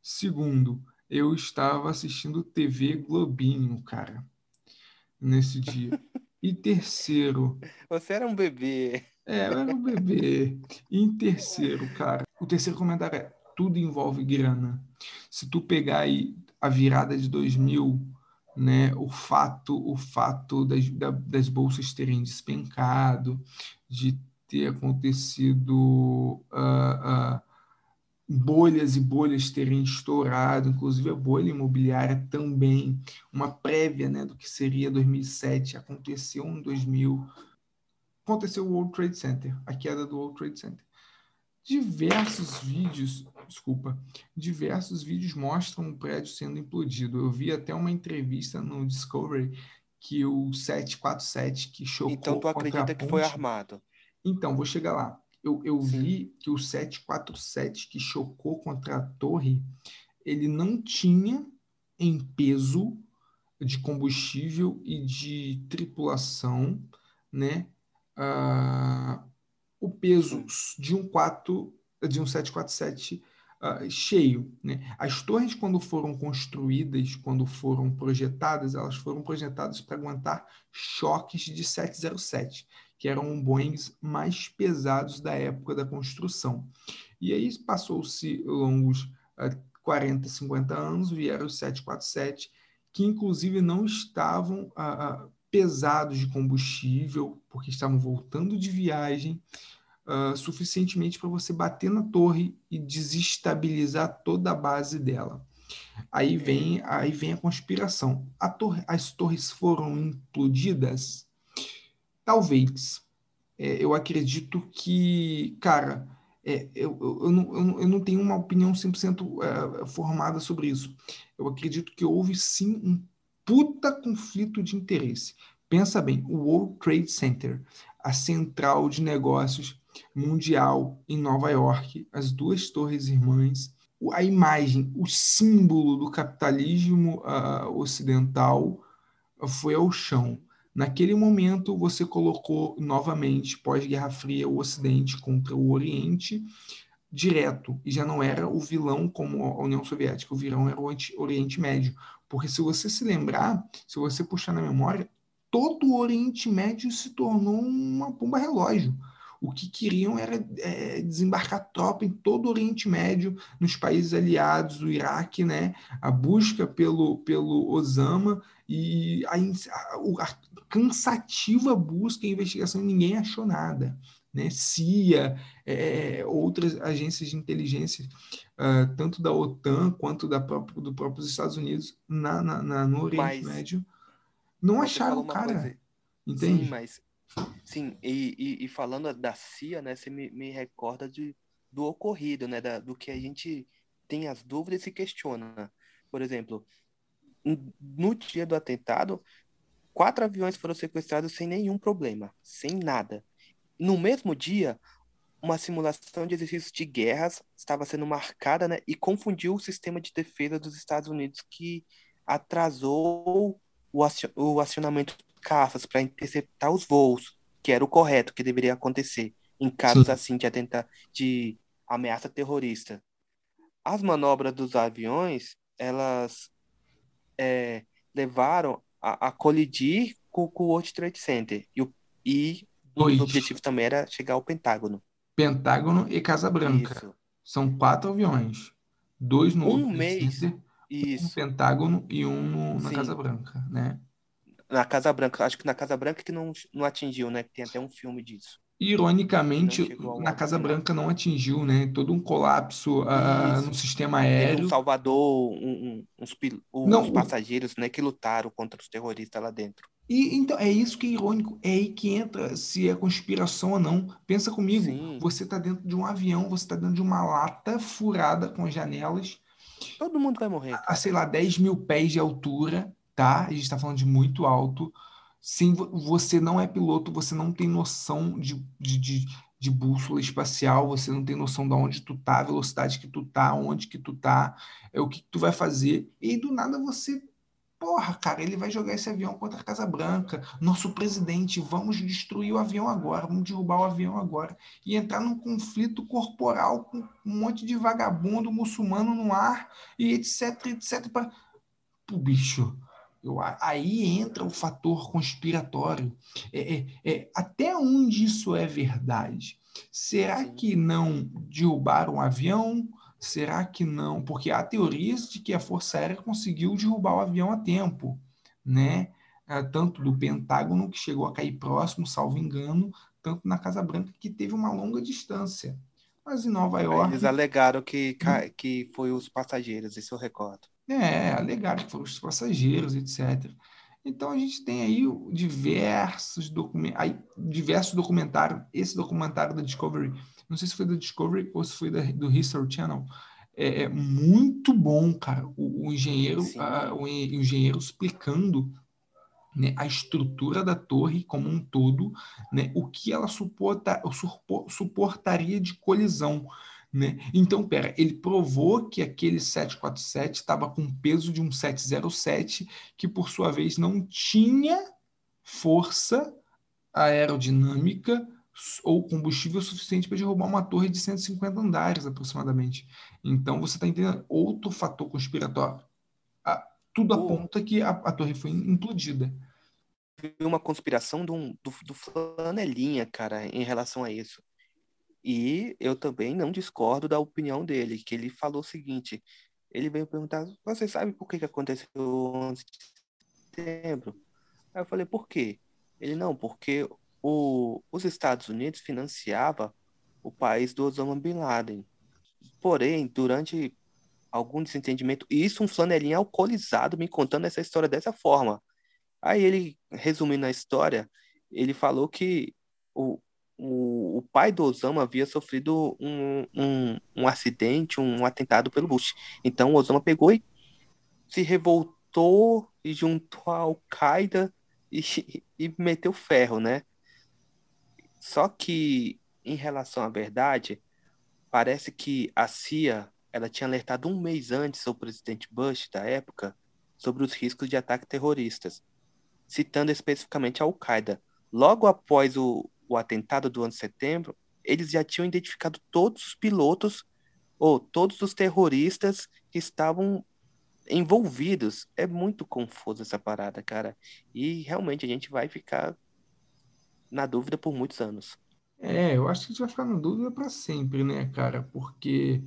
Segundo, eu estava assistindo TV Globinho, cara, nesse dia. E terceiro. Você era um bebê. É, eu era um bebê. E em terceiro, cara, o terceiro comentário é: tudo envolve grana. Se tu pegar aí a virada de 2000, né, o fato, o fato das, das bolsas terem despencado, de ter acontecido uh, uh, bolhas e bolhas terem estourado, inclusive a bolha imobiliária também, uma prévia né, do que seria 2007, aconteceu em 2000, aconteceu o World Trade Center, a queda do World Trade Center. Diversos vídeos, desculpa, diversos vídeos mostram o prédio sendo implodido. Eu vi até uma entrevista no Discovery que o 747 que chocou Então tu acredita que foi armado? Então, vou chegar lá eu, eu vi que o 747 que chocou contra a torre, ele não tinha em peso de combustível e de tripulação, né, uh, o peso de um 4 de um 747 uh, cheio, né? As torres quando foram construídas, quando foram projetadas, elas foram projetadas para aguentar choques de 707 que eram Boeings mais pesados da época da construção. E aí passou-se longos uh, 40, 50 anos, vieram os 747, que inclusive não estavam uh, pesados de combustível, porque estavam voltando de viagem, uh, suficientemente para você bater na torre e desestabilizar toda a base dela. Aí vem, aí vem a conspiração. A torre, as torres foram implodidas? Talvez. É, eu acredito que, cara, é, eu, eu, eu, não, eu não tenho uma opinião 100% é, formada sobre isso. Eu acredito que houve sim um puta conflito de interesse. Pensa bem, o World Trade Center, a central de negócios mundial em Nova York, as duas torres irmãs, a imagem, o símbolo do capitalismo uh, ocidental foi ao chão. Naquele momento, você colocou novamente, pós-Guerra Fria, o Ocidente contra o Oriente direto, e já não era o vilão como a União Soviética, o vilão era o Oriente Médio. Porque se você se lembrar, se você puxar na memória, todo o Oriente Médio se tornou uma pomba relógio. O que queriam era é, desembarcar tropa em todo o Oriente Médio, nos países aliados, o Iraque, né? a busca pelo, pelo Osama e a, a cansativa busca e investigação e ninguém achou nada. Né? CIA, é, outras agências de inteligência, uh, tanto da OTAN quanto da própria, do próprios Estados Unidos, na, na, na no Oriente mas, Médio, não acharam o cara. Coisa... Entende? Sim, mas sim, e, e, e, falando da CIA, né, você me, me recorda de, do ocorrido, né, da, do que a gente tem as dúvidas e se questiona. Por exemplo, no dia do atentado, quatro aviões foram sequestrados sem nenhum problema, sem nada. No mesmo dia, uma simulação de exercícios de guerras estava sendo marcada né, e confundiu o sistema de defesa dos Estados Unidos, que atrasou o, acionamento de caças para interceptar os voos, que era o correto, que deveria acontecer em casos Sim. assim de atenta de ameaça terrorista. As manobras dos aviões, elas é, levaram a, a colidir com, com, o World Trade Center. E, o, e o objetivo também era chegar ao Pentágono. Pentágono e Casa Branca. Isso. São quatro aviões. Dois no um mês. Center, Isso. um no Pentágono e um no, na Sim. Casa Branca, né? Na Casa Branca, acho que na Casa Branca que não, não atingiu, né? Tem até um filme disso. Ironicamente, na Casa Branca não atingiu, né? Todo um colapso uh, no sistema aéreo. Um Salvador, um, um, uns, passageiros, né, que lutaram contra os terroristas lá dentro. E então é isso que é irônico, é aí que entra se é conspiração ou não. Pensa comigo, Sim. você está dentro de um avião, você está dentro de uma lata furada com janelas. Todo mundo vai morrer. A, sei lá, 10 mil pés de altura, tá? A gente está falando de muito alto. Sim, você não é piloto, você não tem noção de, de, de, de bússola espacial, você não tem noção de onde tu tá, a velocidade que tu tá, onde que tu tá, é o que tu vai fazer. E do nada você Porra, cara, ele vai jogar esse avião contra a Casa Branca. Nosso presidente, vamos destruir o avião agora, vamos derrubar o avião agora. E entrar num conflito corporal com um monte de vagabundo muçulmano no ar e etc, etc. Pô, bicho, eu, aí entra o fator conspiratório. É, é, é, até onde isso é verdade? Será que não derrubaram o avião? Será que não? Porque há teorias de que a Força Aérea conseguiu derrubar o avião a tempo, né? Ah, tanto do Pentágono, que chegou a cair próximo, salvo engano, tanto na Casa Branca, que teve uma longa distância. Mas em Nova York. Eles alegaram que, hum. que foi os passageiros, isso eu recordo. É, alegaram que foram os passageiros, etc. Então a gente tem aí diversos, document... aí, diversos documentários. Esse documentário da Discovery, não sei se foi da Discovery ou se foi da, do History Channel, é, é muito bom, cara. O, o engenheiro, a, o engenheiro explicando né, a estrutura da torre como um todo, né, o que ela suporta, suportaria de colisão. Né? Então, pera, ele provou que aquele 747 estava com peso de um 707, que por sua vez não tinha força aerodinâmica ou combustível suficiente para derrubar uma torre de 150 andares aproximadamente. Então, você está entendendo outro fator conspiratório. tudo aponta que a, a torre foi implodida uma conspiração do, do, do Flanelinha, cara, em relação a isso. E eu também não discordo da opinião dele, que ele falou o seguinte: ele veio perguntar, você sabe por que, que aconteceu 11 de setembro? Aí eu falei, por quê? Ele, não, porque o, os Estados Unidos financiava o país do Osama Bin Laden. Porém, durante algum desentendimento, isso um flanelinha alcoolizado me contando essa história dessa forma. Aí ele, resumindo a história, ele falou que o, o, o pai do Osama havia sofrido um, um, um acidente, um atentado pelo Bush. Então o Osama pegou e se revoltou e juntou a Al-Qaeda e, e meteu ferro, né? Só que, em relação à verdade, parece que a CIA ela tinha alertado um mês antes o presidente Bush, da época, sobre os riscos de ataques terroristas, citando especificamente a Al-Qaeda. Logo após o, o atentado do 11 de setembro, eles já tinham identificado todos os pilotos ou todos os terroristas que estavam envolvidos. É muito confuso essa parada, cara. E realmente a gente vai ficar na dúvida por muitos anos. É, eu acho que a gente vai ficar na dúvida para sempre, né, cara? Porque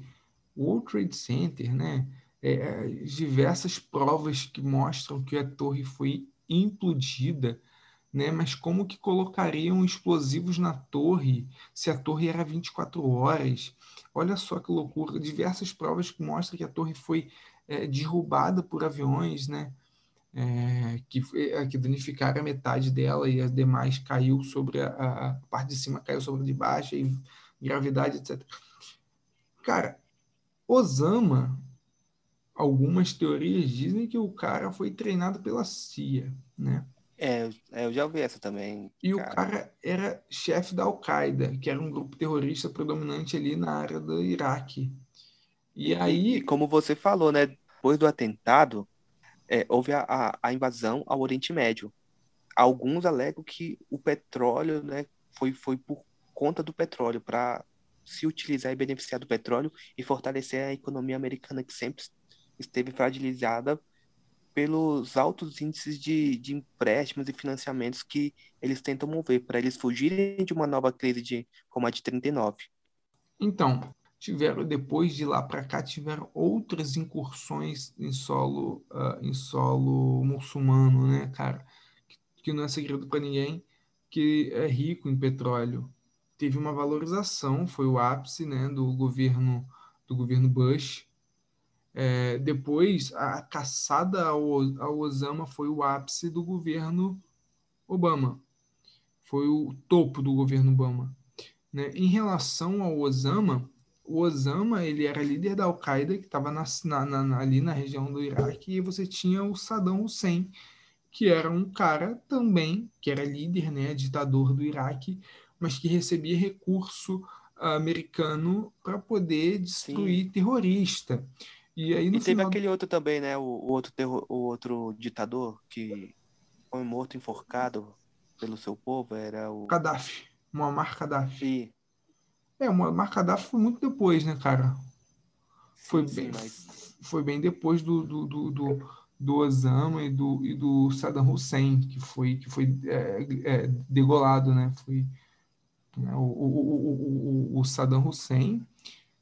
o World Trade Center, né? É, é, diversas provas que mostram que a torre foi implodida né? Mas como que colocariam explosivos na torre se a torre era 24 horas? Olha só que loucura! Diversas provas que mostram que a torre foi é, derrubada por aviões, né? É, que, é, que danificaram a metade dela e as demais caiu sobre a, a, parte de cima caiu sobre a de baixo e gravidade, etc. Cara, Osama, algumas teorias dizem que o cara foi treinado pela CIA, né? É, é, eu já ouvi essa também. E cara. o cara era chefe da Al-Qaeda, que era um grupo terrorista predominante ali na área do Iraque. E aí. E como você falou, né? Depois do atentado, é, houve a, a, a, invasão ao Oriente Médio. Alguns alegam que o petróleo né, foi, foi por conta do petróleo, para se utilizar e beneficiar do petróleo e fortalecer a economia americana, que sempre esteve fragilizada pelos altos índices de, de empréstimos e financiamentos que eles tentam mover, para eles fugirem de uma nova crise de, como a de 39. Então, tiveram depois de lá para cá tiveram outras incursões em solo uh, em solo muçulmano, né, cara? Que, que não é segredo para ninguém que é rico em petróleo. Teve uma valorização, foi o ápice, né, do governo do governo Bush. É, depois a caçada ao, ao Osama foi o ápice do governo Obama. Foi o topo do governo Obama. Né? Em relação ao Osama, o Osama ele era líder da Al-Qaeda, que estava ali na região do Iraque, e você tinha o Saddam Hussein, que era um cara também, que era líder, né, ditador do Iraque, mas que recebia recurso americano para poder destruir Sim. terrorista. E aí e teve final... aquele outro também, né, o, o outro terror, o outro ditador que foi morto enforcado pelo seu povo, era o Gaddafi, Muammar Gaddafi. É, o Muammar Gaddafi foi muito depois, né, cara? Foi sim, bem, sim, mas... foi bem depois do, do, do, do, do Osama e do, e do Saddam Hussein, que foi, que foi é, é, degolado, né? Foi, né, o, o, o, o, Saddam Hussein,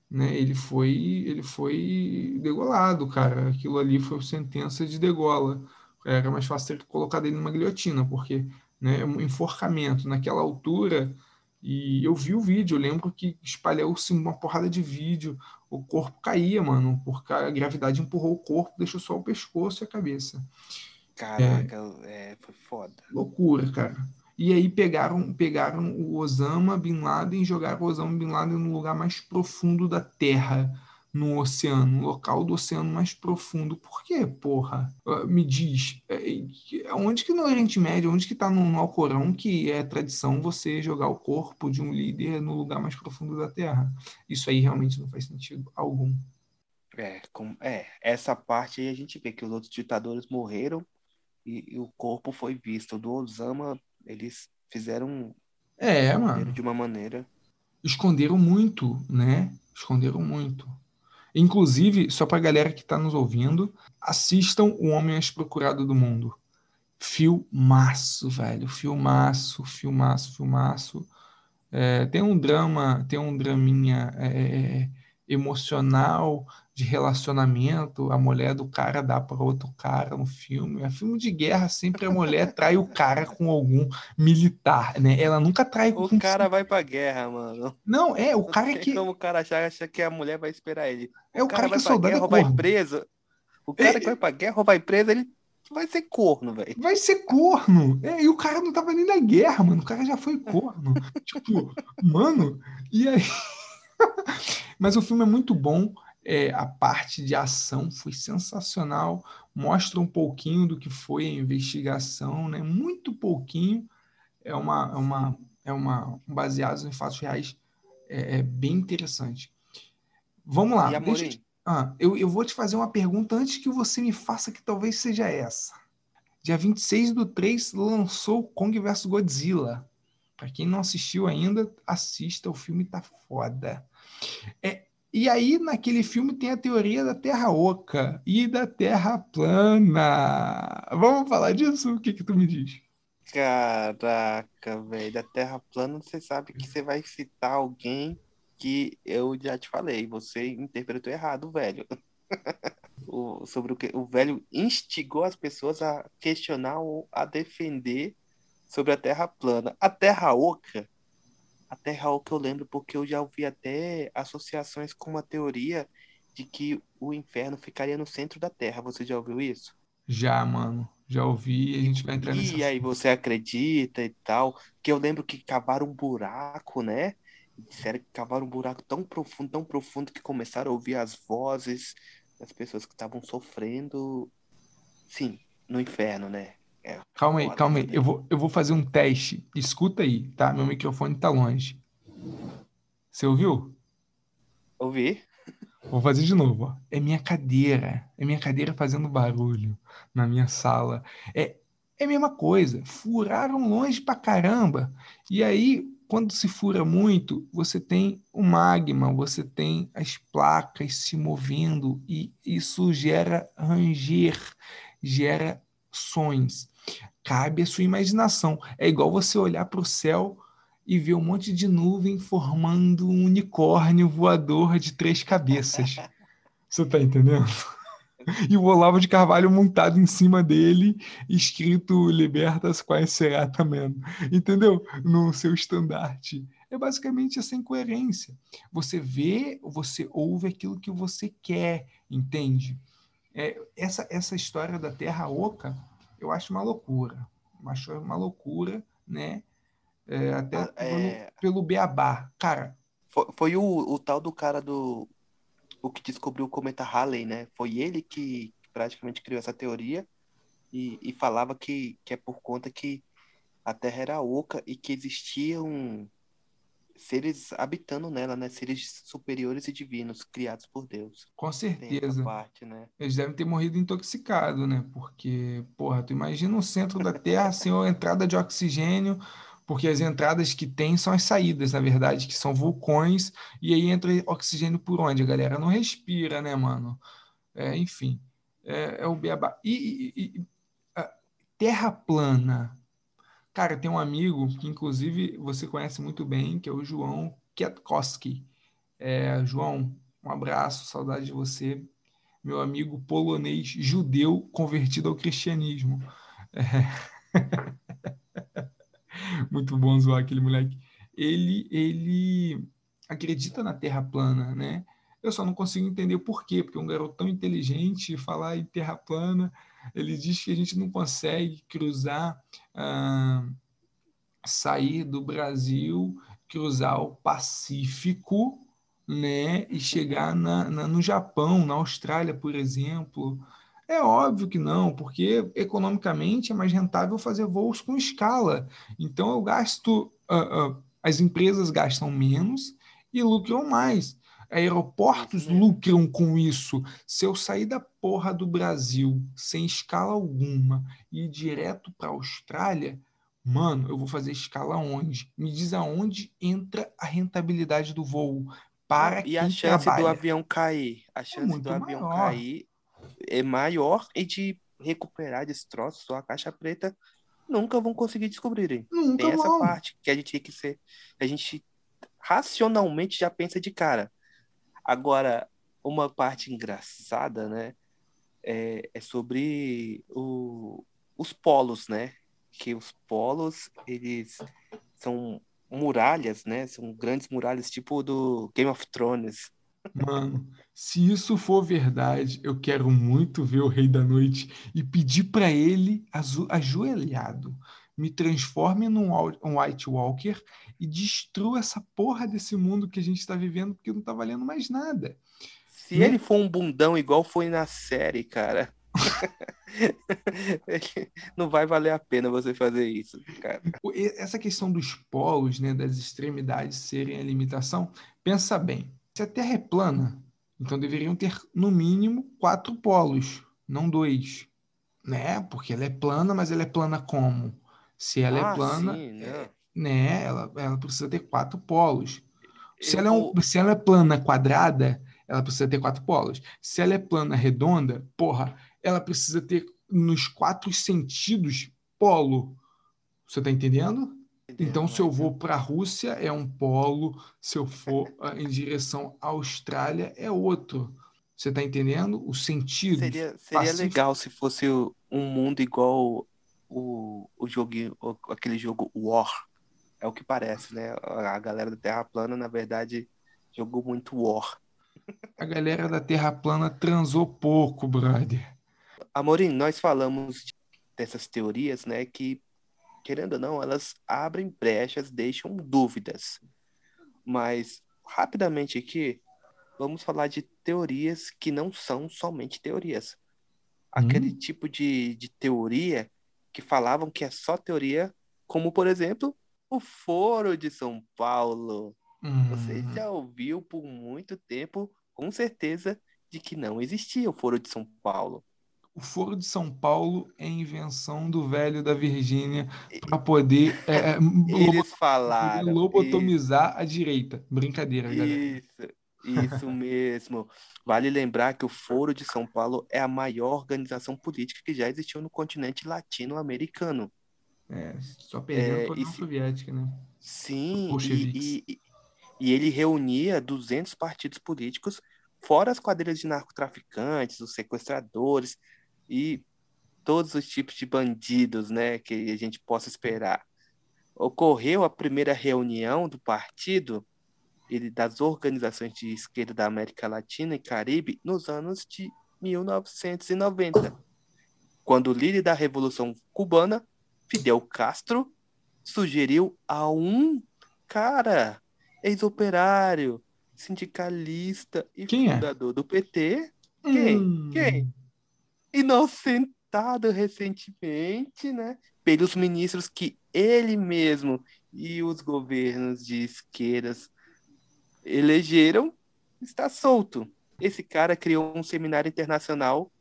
né, ele foi, ele foi degolado, cara. Aquilo ali foi sentença de degola. Era mais fácil ter colocado ele numa guilhotina, porque né, um enforcamento naquela altura e eu vi o vídeo, eu lembro que espalhou-se uma porrada de vídeo, o corpo caía, mano, porque a gravidade empurrou o corpo, deixou só o pescoço e a cabeça. Caraca, é, é, foi foda. Loucura, cara. E aí pegaram, pegaram o Osama Bin Laden e jogaram o Osama Bin Laden no lugar mais profundo da Terra no oceano, no local do oceano mais profundo. Por quê, porra? Ah, me diz, é, onde que no Oriente Médio, onde que está no, no Alcorão que é tradição você jogar o corpo de um líder no lugar mais profundo da Terra? Isso aí realmente não faz sentido algum. É, com, é essa parte aí a gente vê que os outros ditadores morreram e, e o corpo foi visto. Do Osama, eles fizeram é, mano. de uma maneira. Esconderam muito, né? Esconderam muito. Inclusive, só para a galera que está nos ouvindo, assistam O Homem Mais Procurado do Mundo. Filmaço, velho. Filmaço, filmaço, filmaço. É, tem um drama, tem um draminha é, é emocional, de relacionamento, a mulher do cara dá para outro cara no filme. É filme de guerra, sempre a mulher trai o cara com algum militar, né? Ela nunca trai o com... O cara vai pra guerra, mano. Não, é, o cara Não que... como o cara achar, acha que a mulher vai esperar ele. É o, o cara, cara, que vai soldado guerra, é vai preso. O cara é... que vai pra guerra ou vai preso, ele vai ser corno, velho. Vai ser corno. É, e o cara não tava nem na guerra, mano. O cara já foi corno. tipo, mano, e aí... Mas o filme é muito bom. É, a parte de ação foi sensacional. Mostra um pouquinho do que foi a investigação, né? Muito pouquinho. É uma, é uma, é uma baseado em fatos reais. É, é bem interessante. Vamos lá. Deixa, ah, eu, eu vou te fazer uma pergunta antes que você me faça, que talvez seja essa. Dia 26 do 3 lançou Kong vs Godzilla. Para quem não assistiu ainda, assista, o filme tá foda. É, e aí, naquele filme, tem a teoria da Terra Oca e da Terra Plana. Vamos falar disso? O que, que tu me diz? Caraca, velho, da Terra Plana, você sabe que você vai citar alguém que eu já te falei, você interpretou errado, velho. o, sobre o que o velho instigou as pessoas a questionar ou a defender sobre a Terra plana. A Terra oca, a Terra oca eu lembro porque eu já ouvi até associações com uma teoria de que o inferno ficaria no centro da Terra. Você já ouviu isso? Já, mano. Já ouvi e a gente vai entrar nessa... E aí você acredita e tal. Que eu lembro que cavaram um buraco, né? Disseram que cavaram um buraco tão profundo, tão profundo, que começaram a ouvir as vozes das pessoas que estavam sofrendo. Sim, no inferno, né? É, calma aí, calma aí. Eu vou, eu vou fazer um teste. Escuta aí, tá? Meu microfone tá longe. Você ouviu? Ouvi. Vou fazer de novo. Ó. É minha cadeira. É minha cadeira fazendo barulho na minha sala. É, é a mesma coisa. Furaram longe pra caramba. E aí, quando se fura muito, você tem o magma, você tem as placas se movendo e isso gera ranger, gera sons. Cabe a sua imaginação. É igual você olhar para o céu e ver um monte de nuvem formando um unicórnio voador de três cabeças. Você tá entendendo? E o Olavo de Carvalho montado em cima dele, escrito Libertas quais será também. Entendeu? No seu estandarte. É basicamente essa incoerência. Você vê, você ouve aquilo que você quer, entende? É, essa, essa história da Terra Oca, eu acho uma loucura. Eu acho uma loucura, né? É, até ah, é... pelo, pelo beabá. Cara. Foi, foi o, o, tal do cara do. O que descobriu o cometa Halley, né? Foi ele que praticamente criou essa teoria e, e falava que, que é por conta que a Terra era oca e que existiam seres habitando nela, né? Seres superiores e divinos criados por Deus. Com certeza. Parte, né? Eles devem ter morrido intoxicados, né? Porque, porra, tu imagina o centro da Terra sem a entrada de oxigênio, porque as entradas que tem são as saídas, na verdade, que são vulcões, e aí entra oxigênio por onde? A galera não respira, né, mano? É, enfim, é, é, o beabá. E, e, e terra plana. Cara, tem um amigo que, inclusive, você conhece muito bem, que é o João Kietkowski. É, João, um abraço, saudade de você. Meu amigo polonês judeu convertido ao cristianismo. É. Muito bom zoar aquele moleque. Ele, ele acredita na Terra plana, né? Eu só não consigo entender por quê, porque um garoto tão inteligente falar em Terra plana, ele diz que a gente não consegue cruzar, ah, sair do Brasil, cruzar o Pacífico, né, e chegar na, na, no Japão, na Austrália, por exemplo. É óbvio que não, porque economicamente é mais rentável fazer voos com escala. Então eu gasto, uh, uh, as empresas gastam menos e lucram mais. Aeroportos uhum. lucram com isso. Se eu sair da porra do Brasil sem escala alguma e ir direto para a Austrália, mano, eu vou fazer escala onde? Me diz aonde entra a rentabilidade do voo para e a chance trabalha. do avião cair, a é chance é do avião maior. cair é maior e de recuperar destroços sua caixa preta nunca vão conseguir descobrirem. Nunca Tem essa parte que a gente tem que ser. A gente racionalmente já pensa de cara. Agora, uma parte engraçada, né? É, é sobre o, os polos, né? Que os polos, eles são muralhas, né? São grandes muralhas, tipo do Game of Thrones. Mano, se isso for verdade, eu quero muito ver o Rei da Noite e pedir para ele, ajoelhado, me transforme num White Walker e destrua essa porra desse mundo que a gente está vivendo, porque não tá valendo mais nada. Se né? ele for um bundão igual foi na série, cara. não vai valer a pena você fazer isso, cara. Essa questão dos polos, né, das extremidades serem a limitação, pensa bem se a Terra é plana, então deveriam ter no mínimo quatro polos, não dois, né? Porque ela é plana, mas ela é plana como? Se ela é ah, é plana, sim, é, né? Ela, ela precisa ter quatro polos. Se, Eu... ela é um, se ela é plana quadrada, ela precisa ter quatro polos. Se ela é plana redonda, porra, ela precisa ter nos quatro sentidos polo. Você tá entendendo? Então, se eu vou para a Rússia, é um polo, se eu for ah, em direção à Austrália, é outro. Você está entendendo o sentido? Seria, seria legal se fosse um mundo igual o, o jogo, aquele jogo War. É o que parece, né? A galera da Terra plana, na verdade, jogou muito War. A galera da Terra plana transou pouco, brother. Amorim, nós falamos dessas teorias, né, que querendo ou não, elas abrem brechas, deixam dúvidas. Mas, rapidamente aqui, vamos falar de teorias que não são somente teorias. Aquele hum. tipo de, de teoria que falavam que é só teoria, como, por exemplo, o Foro de São Paulo. Hum. Você já ouviu por muito tempo com certeza de que não existia o Foro de São Paulo. O Foro de São Paulo é invenção do velho da Virgínia para poder é, é Eles falaram, lobotomizar isso. a direita. Brincadeira, galera. Isso mesmo. Vale lembrar que o Foro de São Paulo é a maior organização política que já existiu no continente latino-americano. É, só perdeu é, a União Soviética, né? Sim, e, e, e ele reunia 200 partidos políticos, fora as quadrilhas de narcotraficantes, os sequestradores e todos os tipos de bandidos, né, que a gente possa esperar. Ocorreu a primeira reunião do partido e das organizações de esquerda da América Latina e Caribe nos anos de 1990, quando o líder da Revolução Cubana, Fidel Castro, sugeriu a um cara ex-operário, sindicalista e Quem é? fundador é? do PT. Quem? Hum. Quem? Inocentado recentemente, né? Pelos ministros que ele mesmo e os governos de esquerdas elegeram, está solto. Esse cara criou um seminário internacional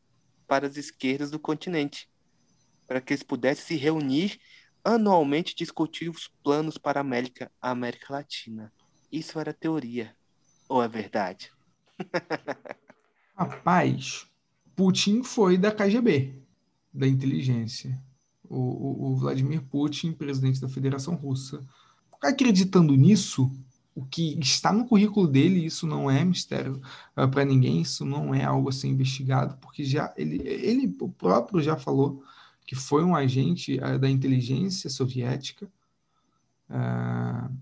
para as esquerdas do continente, para que eles pudessem se reunir anualmente discutir os planos para a América, a América Latina. Isso era teoria. Ou é verdade? Rapaz, Putin foi da KGB, da inteligência. O, o, o Vladimir Putin, presidente da Federação Russa. Acreditando nisso, o que está no currículo dele, isso não é mistério uh, para ninguém, isso não é algo a ser investigado, porque já ele, ele próprio já falou que foi um agente uh, da inteligência soviética. Uh,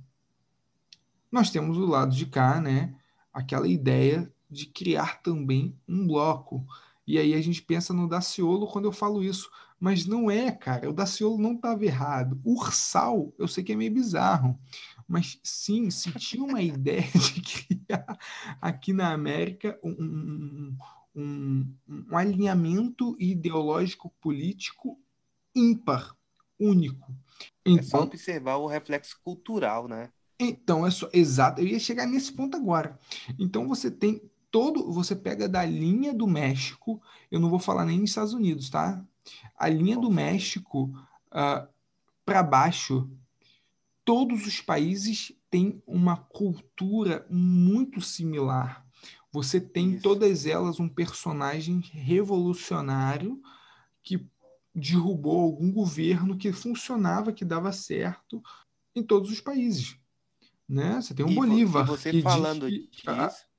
nós temos do lado de cá, né, aquela ideia de criar também um bloco. E aí a gente pensa no Daciolo quando eu falo isso, mas não é, cara. O Daciolo não estava errado. Ursal, eu sei que é meio bizarro, mas sim, se tinha uma ideia de criar aqui na América um, um, um alinhamento ideológico político ímpar, único. Então, é só então observar o reflexo cultural, né? Então, é só. Exato, eu ia chegar nesse ponto agora. Então, você tem todo. Você pega da linha do México, eu não vou falar nem nos Estados Unidos, tá? A linha do México uh, ah, para baixo, todos os países têm uma cultura muito similar. Você tem Isso. todas elas um personagem revolucionário que derrubou algum governo que funcionava, que dava certo em todos os países. Né? Você tem um e Bolívar. Você que falando que,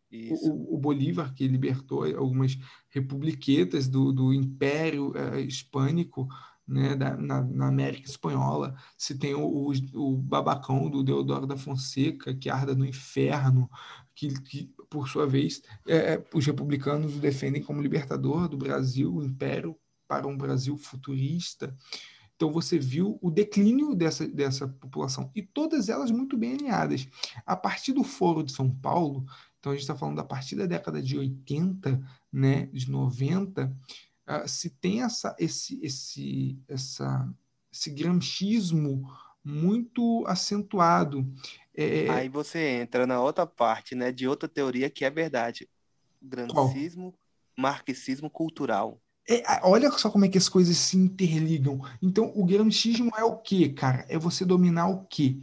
disso, o, o, Bolívar que libertou algumas republiquetas do, do Império uh, Hispânico né, da, na, na, América Espanhola. Se tem o, o, babacão do Deodoro da Fonseca, que arda no inferno, que, que por sua vez, é, é os republicanos o defendem como libertador do Brasil, império para um Brasil futurista. Então você viu o declínio dessa, dessa população e todas elas muito bem alinhadas. A partir do Foro de São Paulo, então a gente está falando a partir da década de 80, né, de 90, uh, se tem essa, esse, esse, essa, esse gramscismo muito acentuado. É... Aí você entra na outra parte, né, de outra teoria que é verdade. Gramscismo, marxismo cultural. É, olha só como é que as coisas se interligam. Então, o gramscismo é o quê, cara? É você dominar o quê?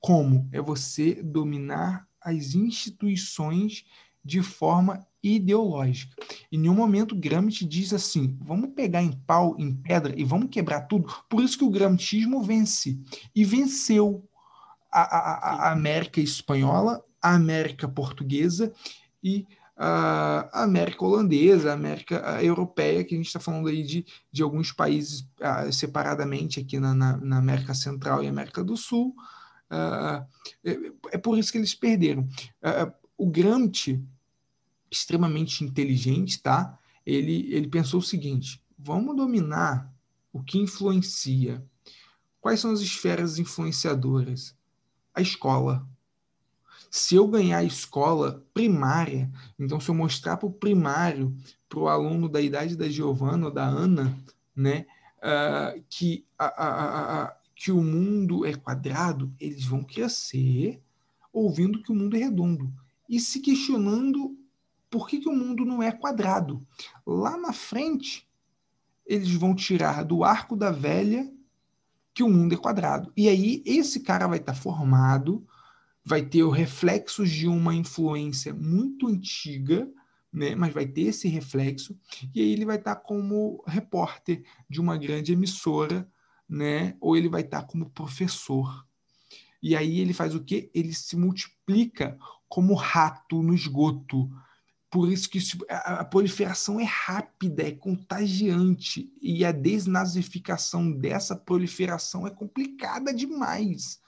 Como? É você dominar as instituições de forma ideológica. Em nenhum momento Gramsci diz assim: vamos pegar em pau, em pedra e vamos quebrar tudo. Por isso que o gramscismo vence. E venceu a, a, a América espanhola, a América portuguesa e a América holandesa, a América europeia, que a gente está falando aí de, de alguns países uh, separadamente aqui na, na, na, América Central e América do Sul. Uh, é, é, por isso que eles perderam. Uh, o Gramsci, extremamente inteligente, tá? Ele, ele pensou o seguinte: vamos dominar o que influencia. Quais são as esferas influenciadoras? A escola, se eu ganhar a escola primária, então se eu mostrar para o primário, para o aluno da idade da Giovana ou da Ana, né, uh, que, a, a, a, que o mundo é quadrado, eles vão crescer ouvindo que o mundo é redondo e se questionando por que, que o mundo não é quadrado? Lá na frente, eles vão tirar do arco da velha que o mundo é quadrado. E aí, esse cara vai estar tá formado, vai ter o reflexos de uma influência muito antiga, né? mas vai ter esse reflexo, e aí ele vai estar tá como repórter de uma grande emissora, né? ou ele vai estar tá como professor. E aí ele faz o quê? Ele se multiplica como rato no esgoto. Por isso que a proliferação é rápida, é contagiante. E a desnazificação dessa proliferação é complicada demais.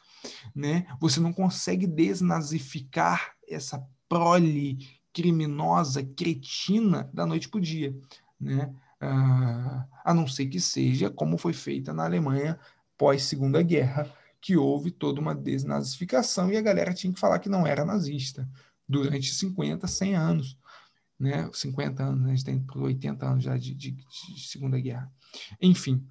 Né? Você não consegue desnazificar essa prole criminosa, cretina, da noite para o dia. Né? Ah, a não ser que seja como foi feita na Alemanha pós-Segunda Guerra, que houve toda uma desnazificação e a galera tinha que falar que não era nazista durante 50, 100 anos. Né? 50 anos, né? a gente tem 80 anos já de, de, de Segunda Guerra. Enfim.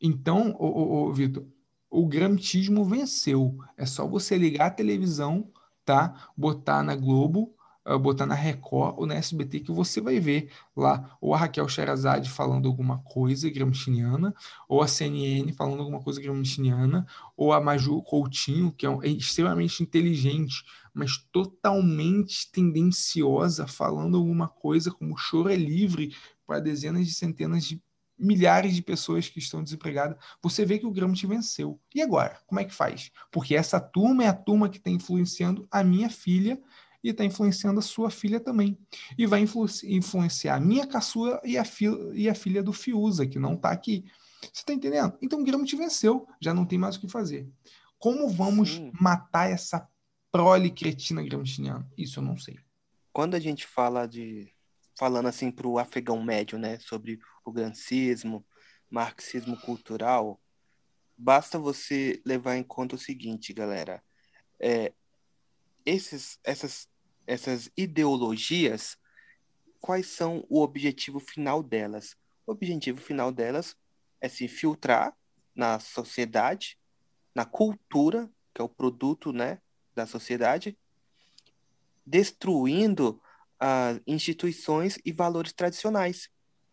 Então, o, o, o Vitor, o gramtismo venceu. É só você ligar a televisão, tá? Botar na Globo botar na Record ou na SBT que você vai ver lá ou a Raquel Sherazade falando alguma coisa gramsciana, ou a CNN falando alguma coisa gramsciana, ou a Maju Coutinho, que é, um, é extremamente inteligente, mas totalmente tendenciosa, falando alguma coisa como choro é livre para dezenas de centenas de milhares de pessoas que estão desempregadas, você vê que o Gramsci venceu. E agora? Como é que faz? Porque essa turma é a turma que está influenciando a minha filha e está influenciando a sua filha também. E vai influ influenciar a minha caçula e a, e a filha do Fiuza, que não está aqui. Você está entendendo? Então o Gramsci venceu, já não tem mais o que fazer. Como vamos Sim. matar essa prole cretina gramsciana? Isso eu não sei. Quando a gente fala de. falando assim para o afegão médio, né, sobre o gramscismo, marxismo cultural, basta você levar em conta o seguinte, galera. É, esses, essas, essas ideologias, quais são o objetivo final delas? O objetivo final delas é se filtrar na sociedade, na cultura, que é o produto né, da sociedade, destruindo as uh, instituições e valores tradicionais.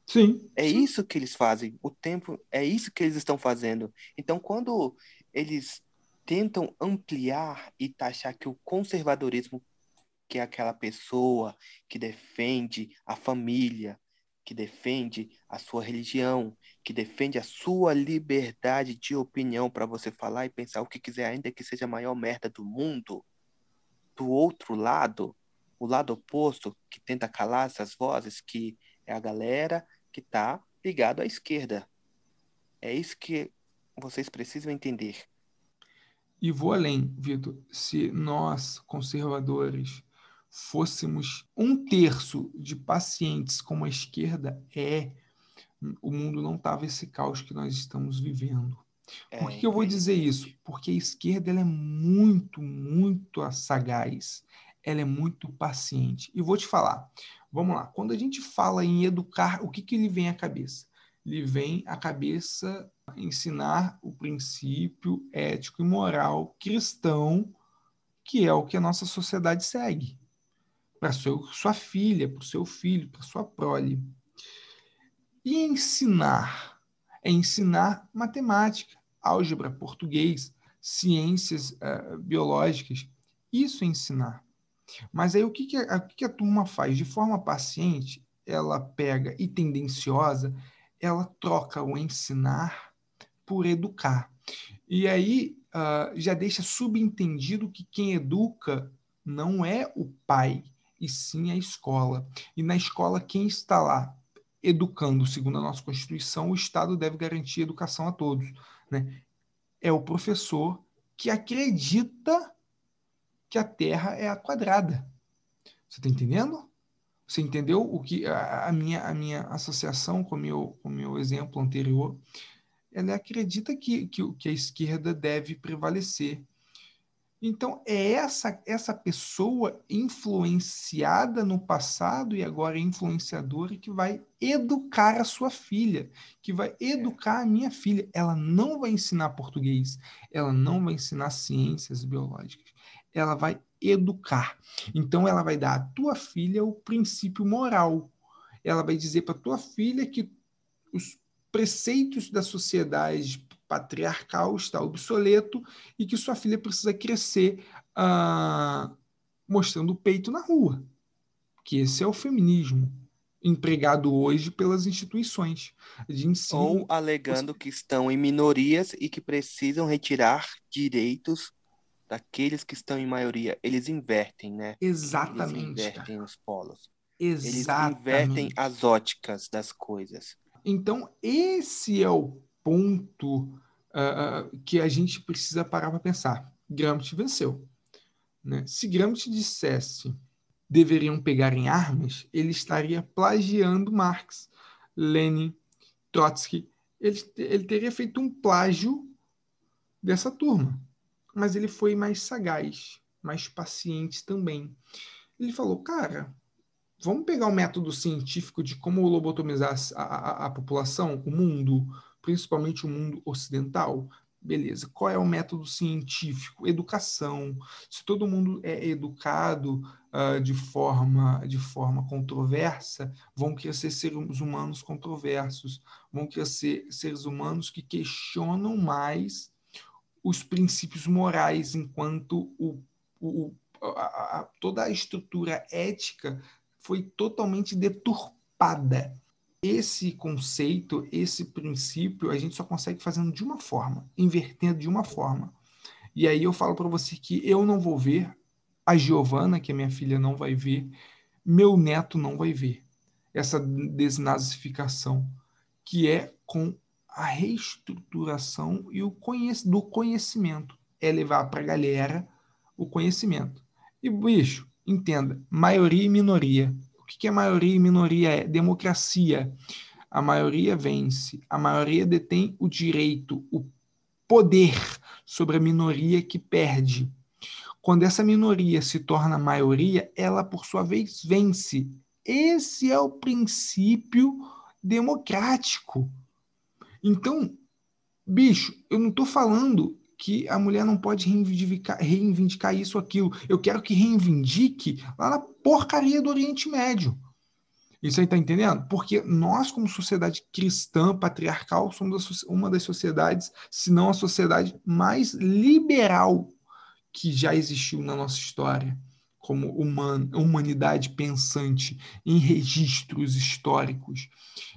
Sim. É sim. isso que eles fazem. O tempo é isso que eles estão fazendo. Então, quando eles tentam ampliar e taxar que o conservadorismo, que é aquela pessoa que defende a família, que defende a sua religião, que defende a sua liberdade de opinião para você falar e pensar o que quiser, ainda que seja a maior merda do mundo, do outro lado, o lado oposto, que tenta calar essas vozes, que é a galera que está ligado à esquerda. É isso que vocês precisam entender. E vou além, Vitor. Se nós, conservadores, fôssemos um terço de pacientes como a esquerda é, o mundo não tava esse caos que nós estamos vivendo. É, Por que eu vou dizer isso? Porque a esquerda ela é muito, muito sagaz. Ela é muito paciente. E vou te falar. Vamos lá. Quando a gente fala em educar, o que, que lhe vem à cabeça? Lhe vem à cabeça ensinar o princípio ético e moral cristão, que é o que a nossa sociedade segue, para sua filha, para o seu filho, para sua prole. E ensinar é ensinar matemática, álgebra, português, ciências uh, biológicas. Isso é ensinar. Mas aí o que, que, a, o que, que a turma faz? De forma paciente, ela pega e tendenciosa, ela troca o ensinar por educar. E aí uh, já deixa subentendido que quem educa não é o pai, e sim a escola. E na escola, quem está lá educando, segundo a nossa Constituição, o Estado deve garantir educação a todos. Né? É o professor que acredita que a Terra é a quadrada. Você está entendendo? Você entendeu o que a, minha, a minha associação com o meu, com o meu exemplo anterior? ela acredita que, que, que a esquerda deve prevalecer. Então, é essa, essa pessoa influenciada no passado e agora influenciadora que vai educar a sua filha, que vai educar a minha filha. Ela não vai ensinar português, ela não vai ensinar ciências biológicas, ela vai educar. Então ela vai dar à tua filha o princípio moral. Ela vai dizer para tua filha que os preceitos da sociedade patriarcal está obsoleto e que sua filha precisa crescer ah, mostrando o peito na rua. Que esse é o feminismo empregado hoje pelas instituições de ensino. Ou alegando que estão em minorias e que precisam retirar direitos daqueles que estão em maioria. Eles invertem, né? Exatamente. Eles invertem cara. os polos. Exatamente. Eles invertem as óticas das coisas. Então, esse é o ponto uh, que a gente precisa parar para pensar. Gramsci venceu. Né? Se Gramsci dissesse deveriam pegar em armas, ele estaria plagiando Marx, Lenin, Trotsky. Ele, ele teria feito um plágio dessa turma. Mas ele foi mais sagaz, mais paciente também. Ele falou, cara, vamos pegar o método científico de como lobotomizar a, a, a população, o mundo, principalmente o mundo ocidental. Beleza, qual é o método científico? Educação. Se todo mundo é educado uh, de, forma, de forma controversa, vão crescer seres humanos controversos, vão crescer seres humanos que questionam mais os princípios morais, enquanto o, o, a, a, toda a estrutura ética foi totalmente deturpada esse conceito, esse princípio, a gente só consegue fazendo de uma forma, invertendo de uma forma. E aí eu falo para você que eu não vou ver, a Giovana, que é minha filha, não vai ver, meu neto não vai ver essa desnazificação, que é com a reestruturação e o conhec do conhecimento. É levar para a galera o conhecimento. E, bicho, entenda, maioria e minoria. O que é maioria e minoria? É democracia. A maioria vence, a maioria detém o direito, o poder sobre a minoria que perde. Quando essa minoria se torna maioria, ela, por sua vez, vence. Esse é o princípio democrático. Então, bicho, eu não estou falando que a mulher não pode reivindicar, reivindicar isso ou aquilo. Eu quero que reivindique lá na porcaria do Oriente Médio. Isso aí tá entendendo? Porque nós, como sociedade cristã, patriarcal, somos uma das sociedades, se não a sociedade mais liberal que já existiu na nossa história, como human, humanidade pensante em registros históricos.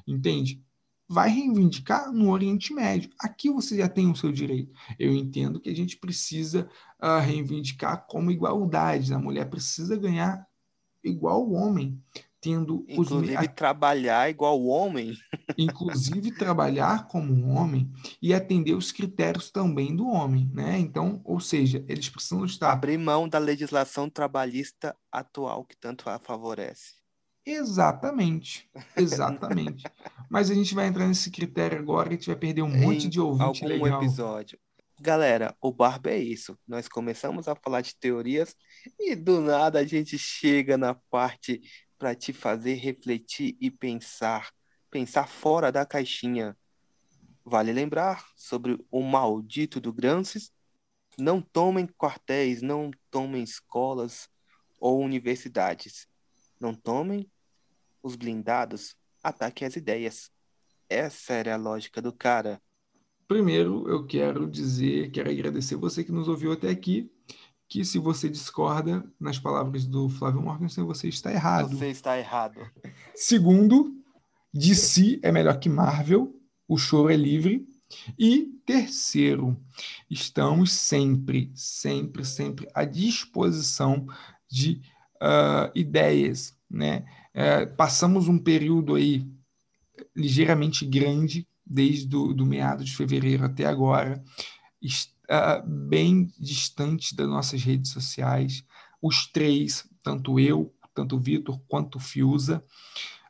Entende? vai reivindicar no Oriente Médio. Aqui você já tem o seu direito. Eu entendo que a gente precisa uh, reivindicar como igualdade. A mulher precisa ganhar igual o homem, tendo inclusive os... trabalhar igual o homem. inclusive trabalhar como um homem e atender os critérios também do homem, né? Então, ou seja, eles precisam estar abrir mão da legislação trabalhista atual que tanto a favorece. Exatamente, exatamente. Mas a gente vai entrar nesse critério agora e a gente vai perder um monte de ouvinte algum legal. episódio. Galera, o Barba é isso. Nós começamos a falar de teorias e do nada a gente chega na parte para te fazer refletir e pensar, pensar fora da caixinha. Vale lembrar sobre o maldito do Gramsci. Não tomem quartéis, não tomem escolas ou universidades. Não tomem os blindados, ataque as ideias. Essa era a lógica do cara. Primeiro, eu quero dizer, quero agradecer você que nos ouviu até aqui, que se você discorda nas palavras do Flávio Morgenstern, você está errado. Você está errado. Segundo, DC é melhor que Marvel, o choro é livre. E terceiro, estamos sempre, sempre, sempre à disposição de uh, ideias, né? É, passamos um período aí ligeiramente grande, desde do, do meado de fevereiro até agora, está bem distante das nossas redes sociais. Os três, tanto eu, tanto o Vitor quanto o Fiuza,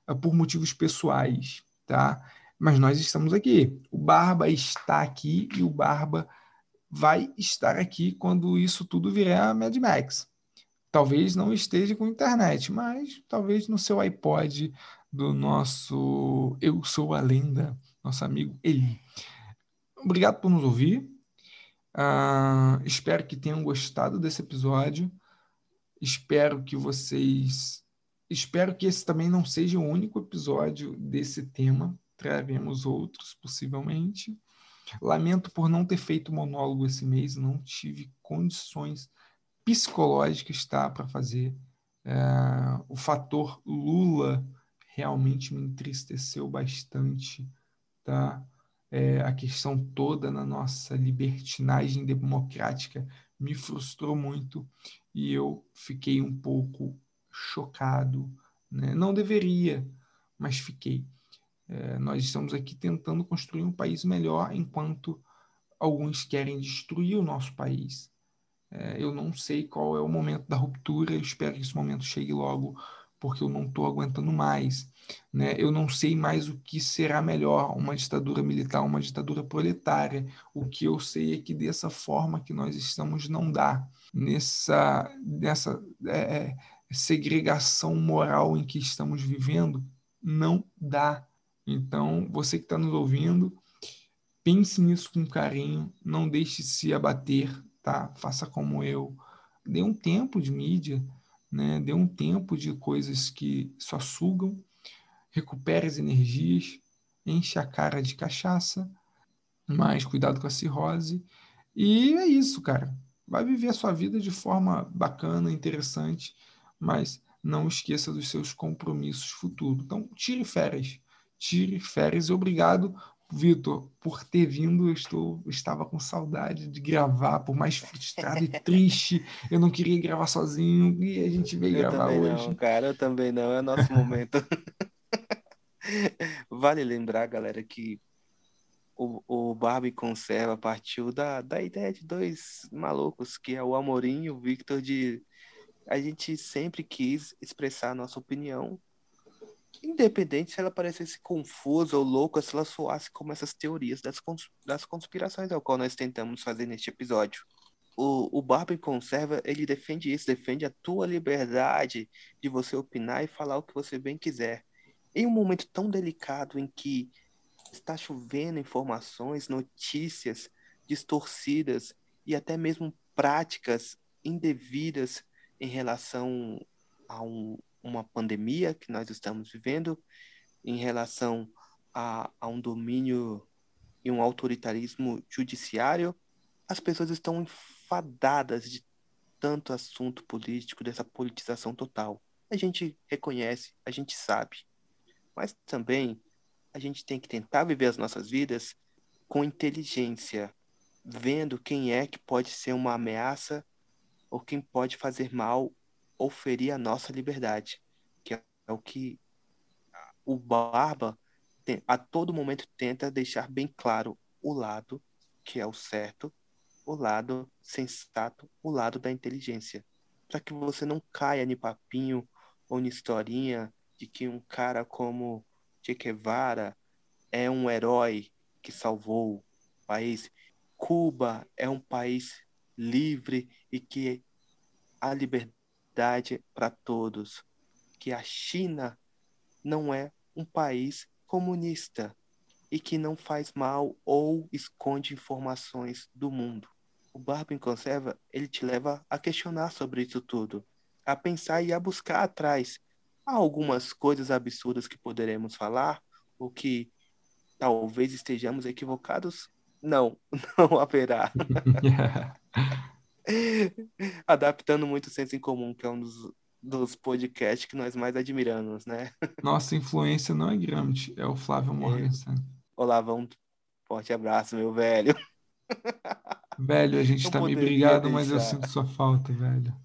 é, por motivos pessoais, tá? Mas nós estamos aqui. O Barba está aqui e o Barba vai estar aqui quando isso tudo virar Mad Max. Talvez não esteja com internet, mas talvez no seu iPod do nosso Eu Sou a Lenda, nosso amigo Eli. Obrigado por nos ouvir. Uh, espero que tenham gostado desse episódio. Espero que vocês. Espero que esse também não seja o único episódio desse tema. Traremos outros, possivelmente. Lamento por não ter feito monólogo esse mês, não tive condições psicológicas tá, para fazer. É, o fator Lula realmente me entristeceu bastante. Tá? É, a questão toda na nossa libertinagem democrática me frustrou muito e eu fiquei um pouco chocado. Né? Não deveria, mas fiquei. É, nós estamos aqui tentando construir um país melhor, enquanto alguns querem destruir o nosso país. É, eu não sei qual é o momento da ruptura, eu espero que esse momento chegue logo, porque eu não estou aguentando mais. Né? Eu não sei mais o que será melhor, uma ditadura militar uma ditadura proletária. O que eu sei é que dessa forma que nós estamos não dá. Nessa, nessa é, é segregação moral em que estamos vivendo, não dá. Então, você que está nos ouvindo, pense nisso com carinho, não deixe se abater, tá? Faça como eu. Dê um tempo de mídia, né? Dê um tempo de coisas que só sugam, recupere as energias, enche a cara de cachaça, mas cuidado com a cirrose. E é isso, cara. Vai viver a sua vida de forma bacana, interessante, mas não esqueça dos seus compromissos futuros. Então, tire férias tire férias. Obrigado, Vitor, por ter vindo. Eu estou, estava com saudade de gravar, por mais frustrado e triste. Eu não queria gravar sozinho e a gente veio eu gravar hoje. Não, cara, eu também não. É nosso momento. vale lembrar, galera, que o, o Barbie Conserva partiu da, da ideia de dois malucos, que é o Amorim e o Victor, de a gente sempre quis expressar a nossa opinião independente se ela parecesse confusa ou louca, se ela soasse como essas teorias das, cons das conspirações ao qual nós tentamos fazer neste episódio. O, o Barbie Conserva, ele defende isso, defende a tua liberdade de você opinar e falar o que você bem quiser. Em um momento tão delicado em que está chovendo informações, notícias distorcidas e até mesmo práticas indevidas em relação a um, uma pandemia que nós estamos vivendo, em relação a, a um domínio e um autoritarismo judiciário, as pessoas estão enfadadas de tanto assunto político, dessa politização total. A gente reconhece, a gente sabe. Mas também a gente tem que tentar viver as nossas vidas com inteligência, vendo quem é que pode ser uma ameaça ou quem pode fazer mal ou ferir a nossa liberdade, que é o que o Barba tem, a todo momento tenta deixar bem claro o lado que é o certo, o lado sensato, o lado da inteligência, para que você não caia em papinho ou em historinha de que um cara como Che Guevara é um herói que salvou o país. Cuba é um país livre e que a liberdade liberdade para todos, que a China não é um país comunista e que não faz mal ou esconde informações do mundo. O Barba em Conserva, ele te leva a questionar sobre isso tudo, a pensar e a buscar atrás. Há algumas coisas absurdas que poderemos falar, ou que talvez estejamos equivocados? Não, não haverá. Adaptando muito o senso em comum, que é um dos, dos podcasts que nós mais admiramos, né? Nossa influência não é Gramsci, é o Flávio é. Morgenstern. Olá, vamos. Forte abraço, meu velho. Velho, a gente tá meio brigado, mas eu sinto sua falta, velho.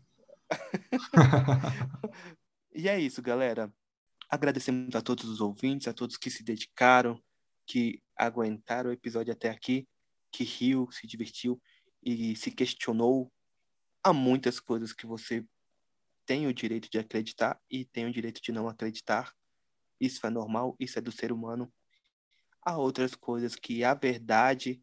e é isso, galera. Agradecemos a todos os ouvintes, a todos que se dedicaram, que aguentaram o episódio até aqui, que riu, se divertiu e se questionou, há muitas coisas que você tem o direito de acreditar e tem o direito de não acreditar. Isso é normal, isso é do ser humano. Há outras coisas que a verdade,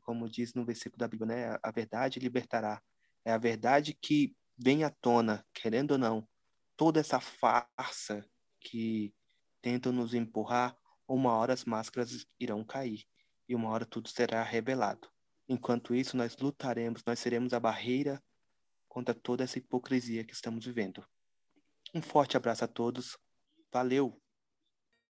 como diz no versículo da Bíblia, né? A verdade libertará. É a verdade que vem à tona, querendo ou não, toda essa farsa que tentam nos empurrar, uma hora as máscaras irão cair e uma hora tudo será revelado. Enquanto isso, nós lutaremos, nós seremos a barreira contra toda essa hipocrisia que estamos vivendo. Um forte abraço a todos. Valeu!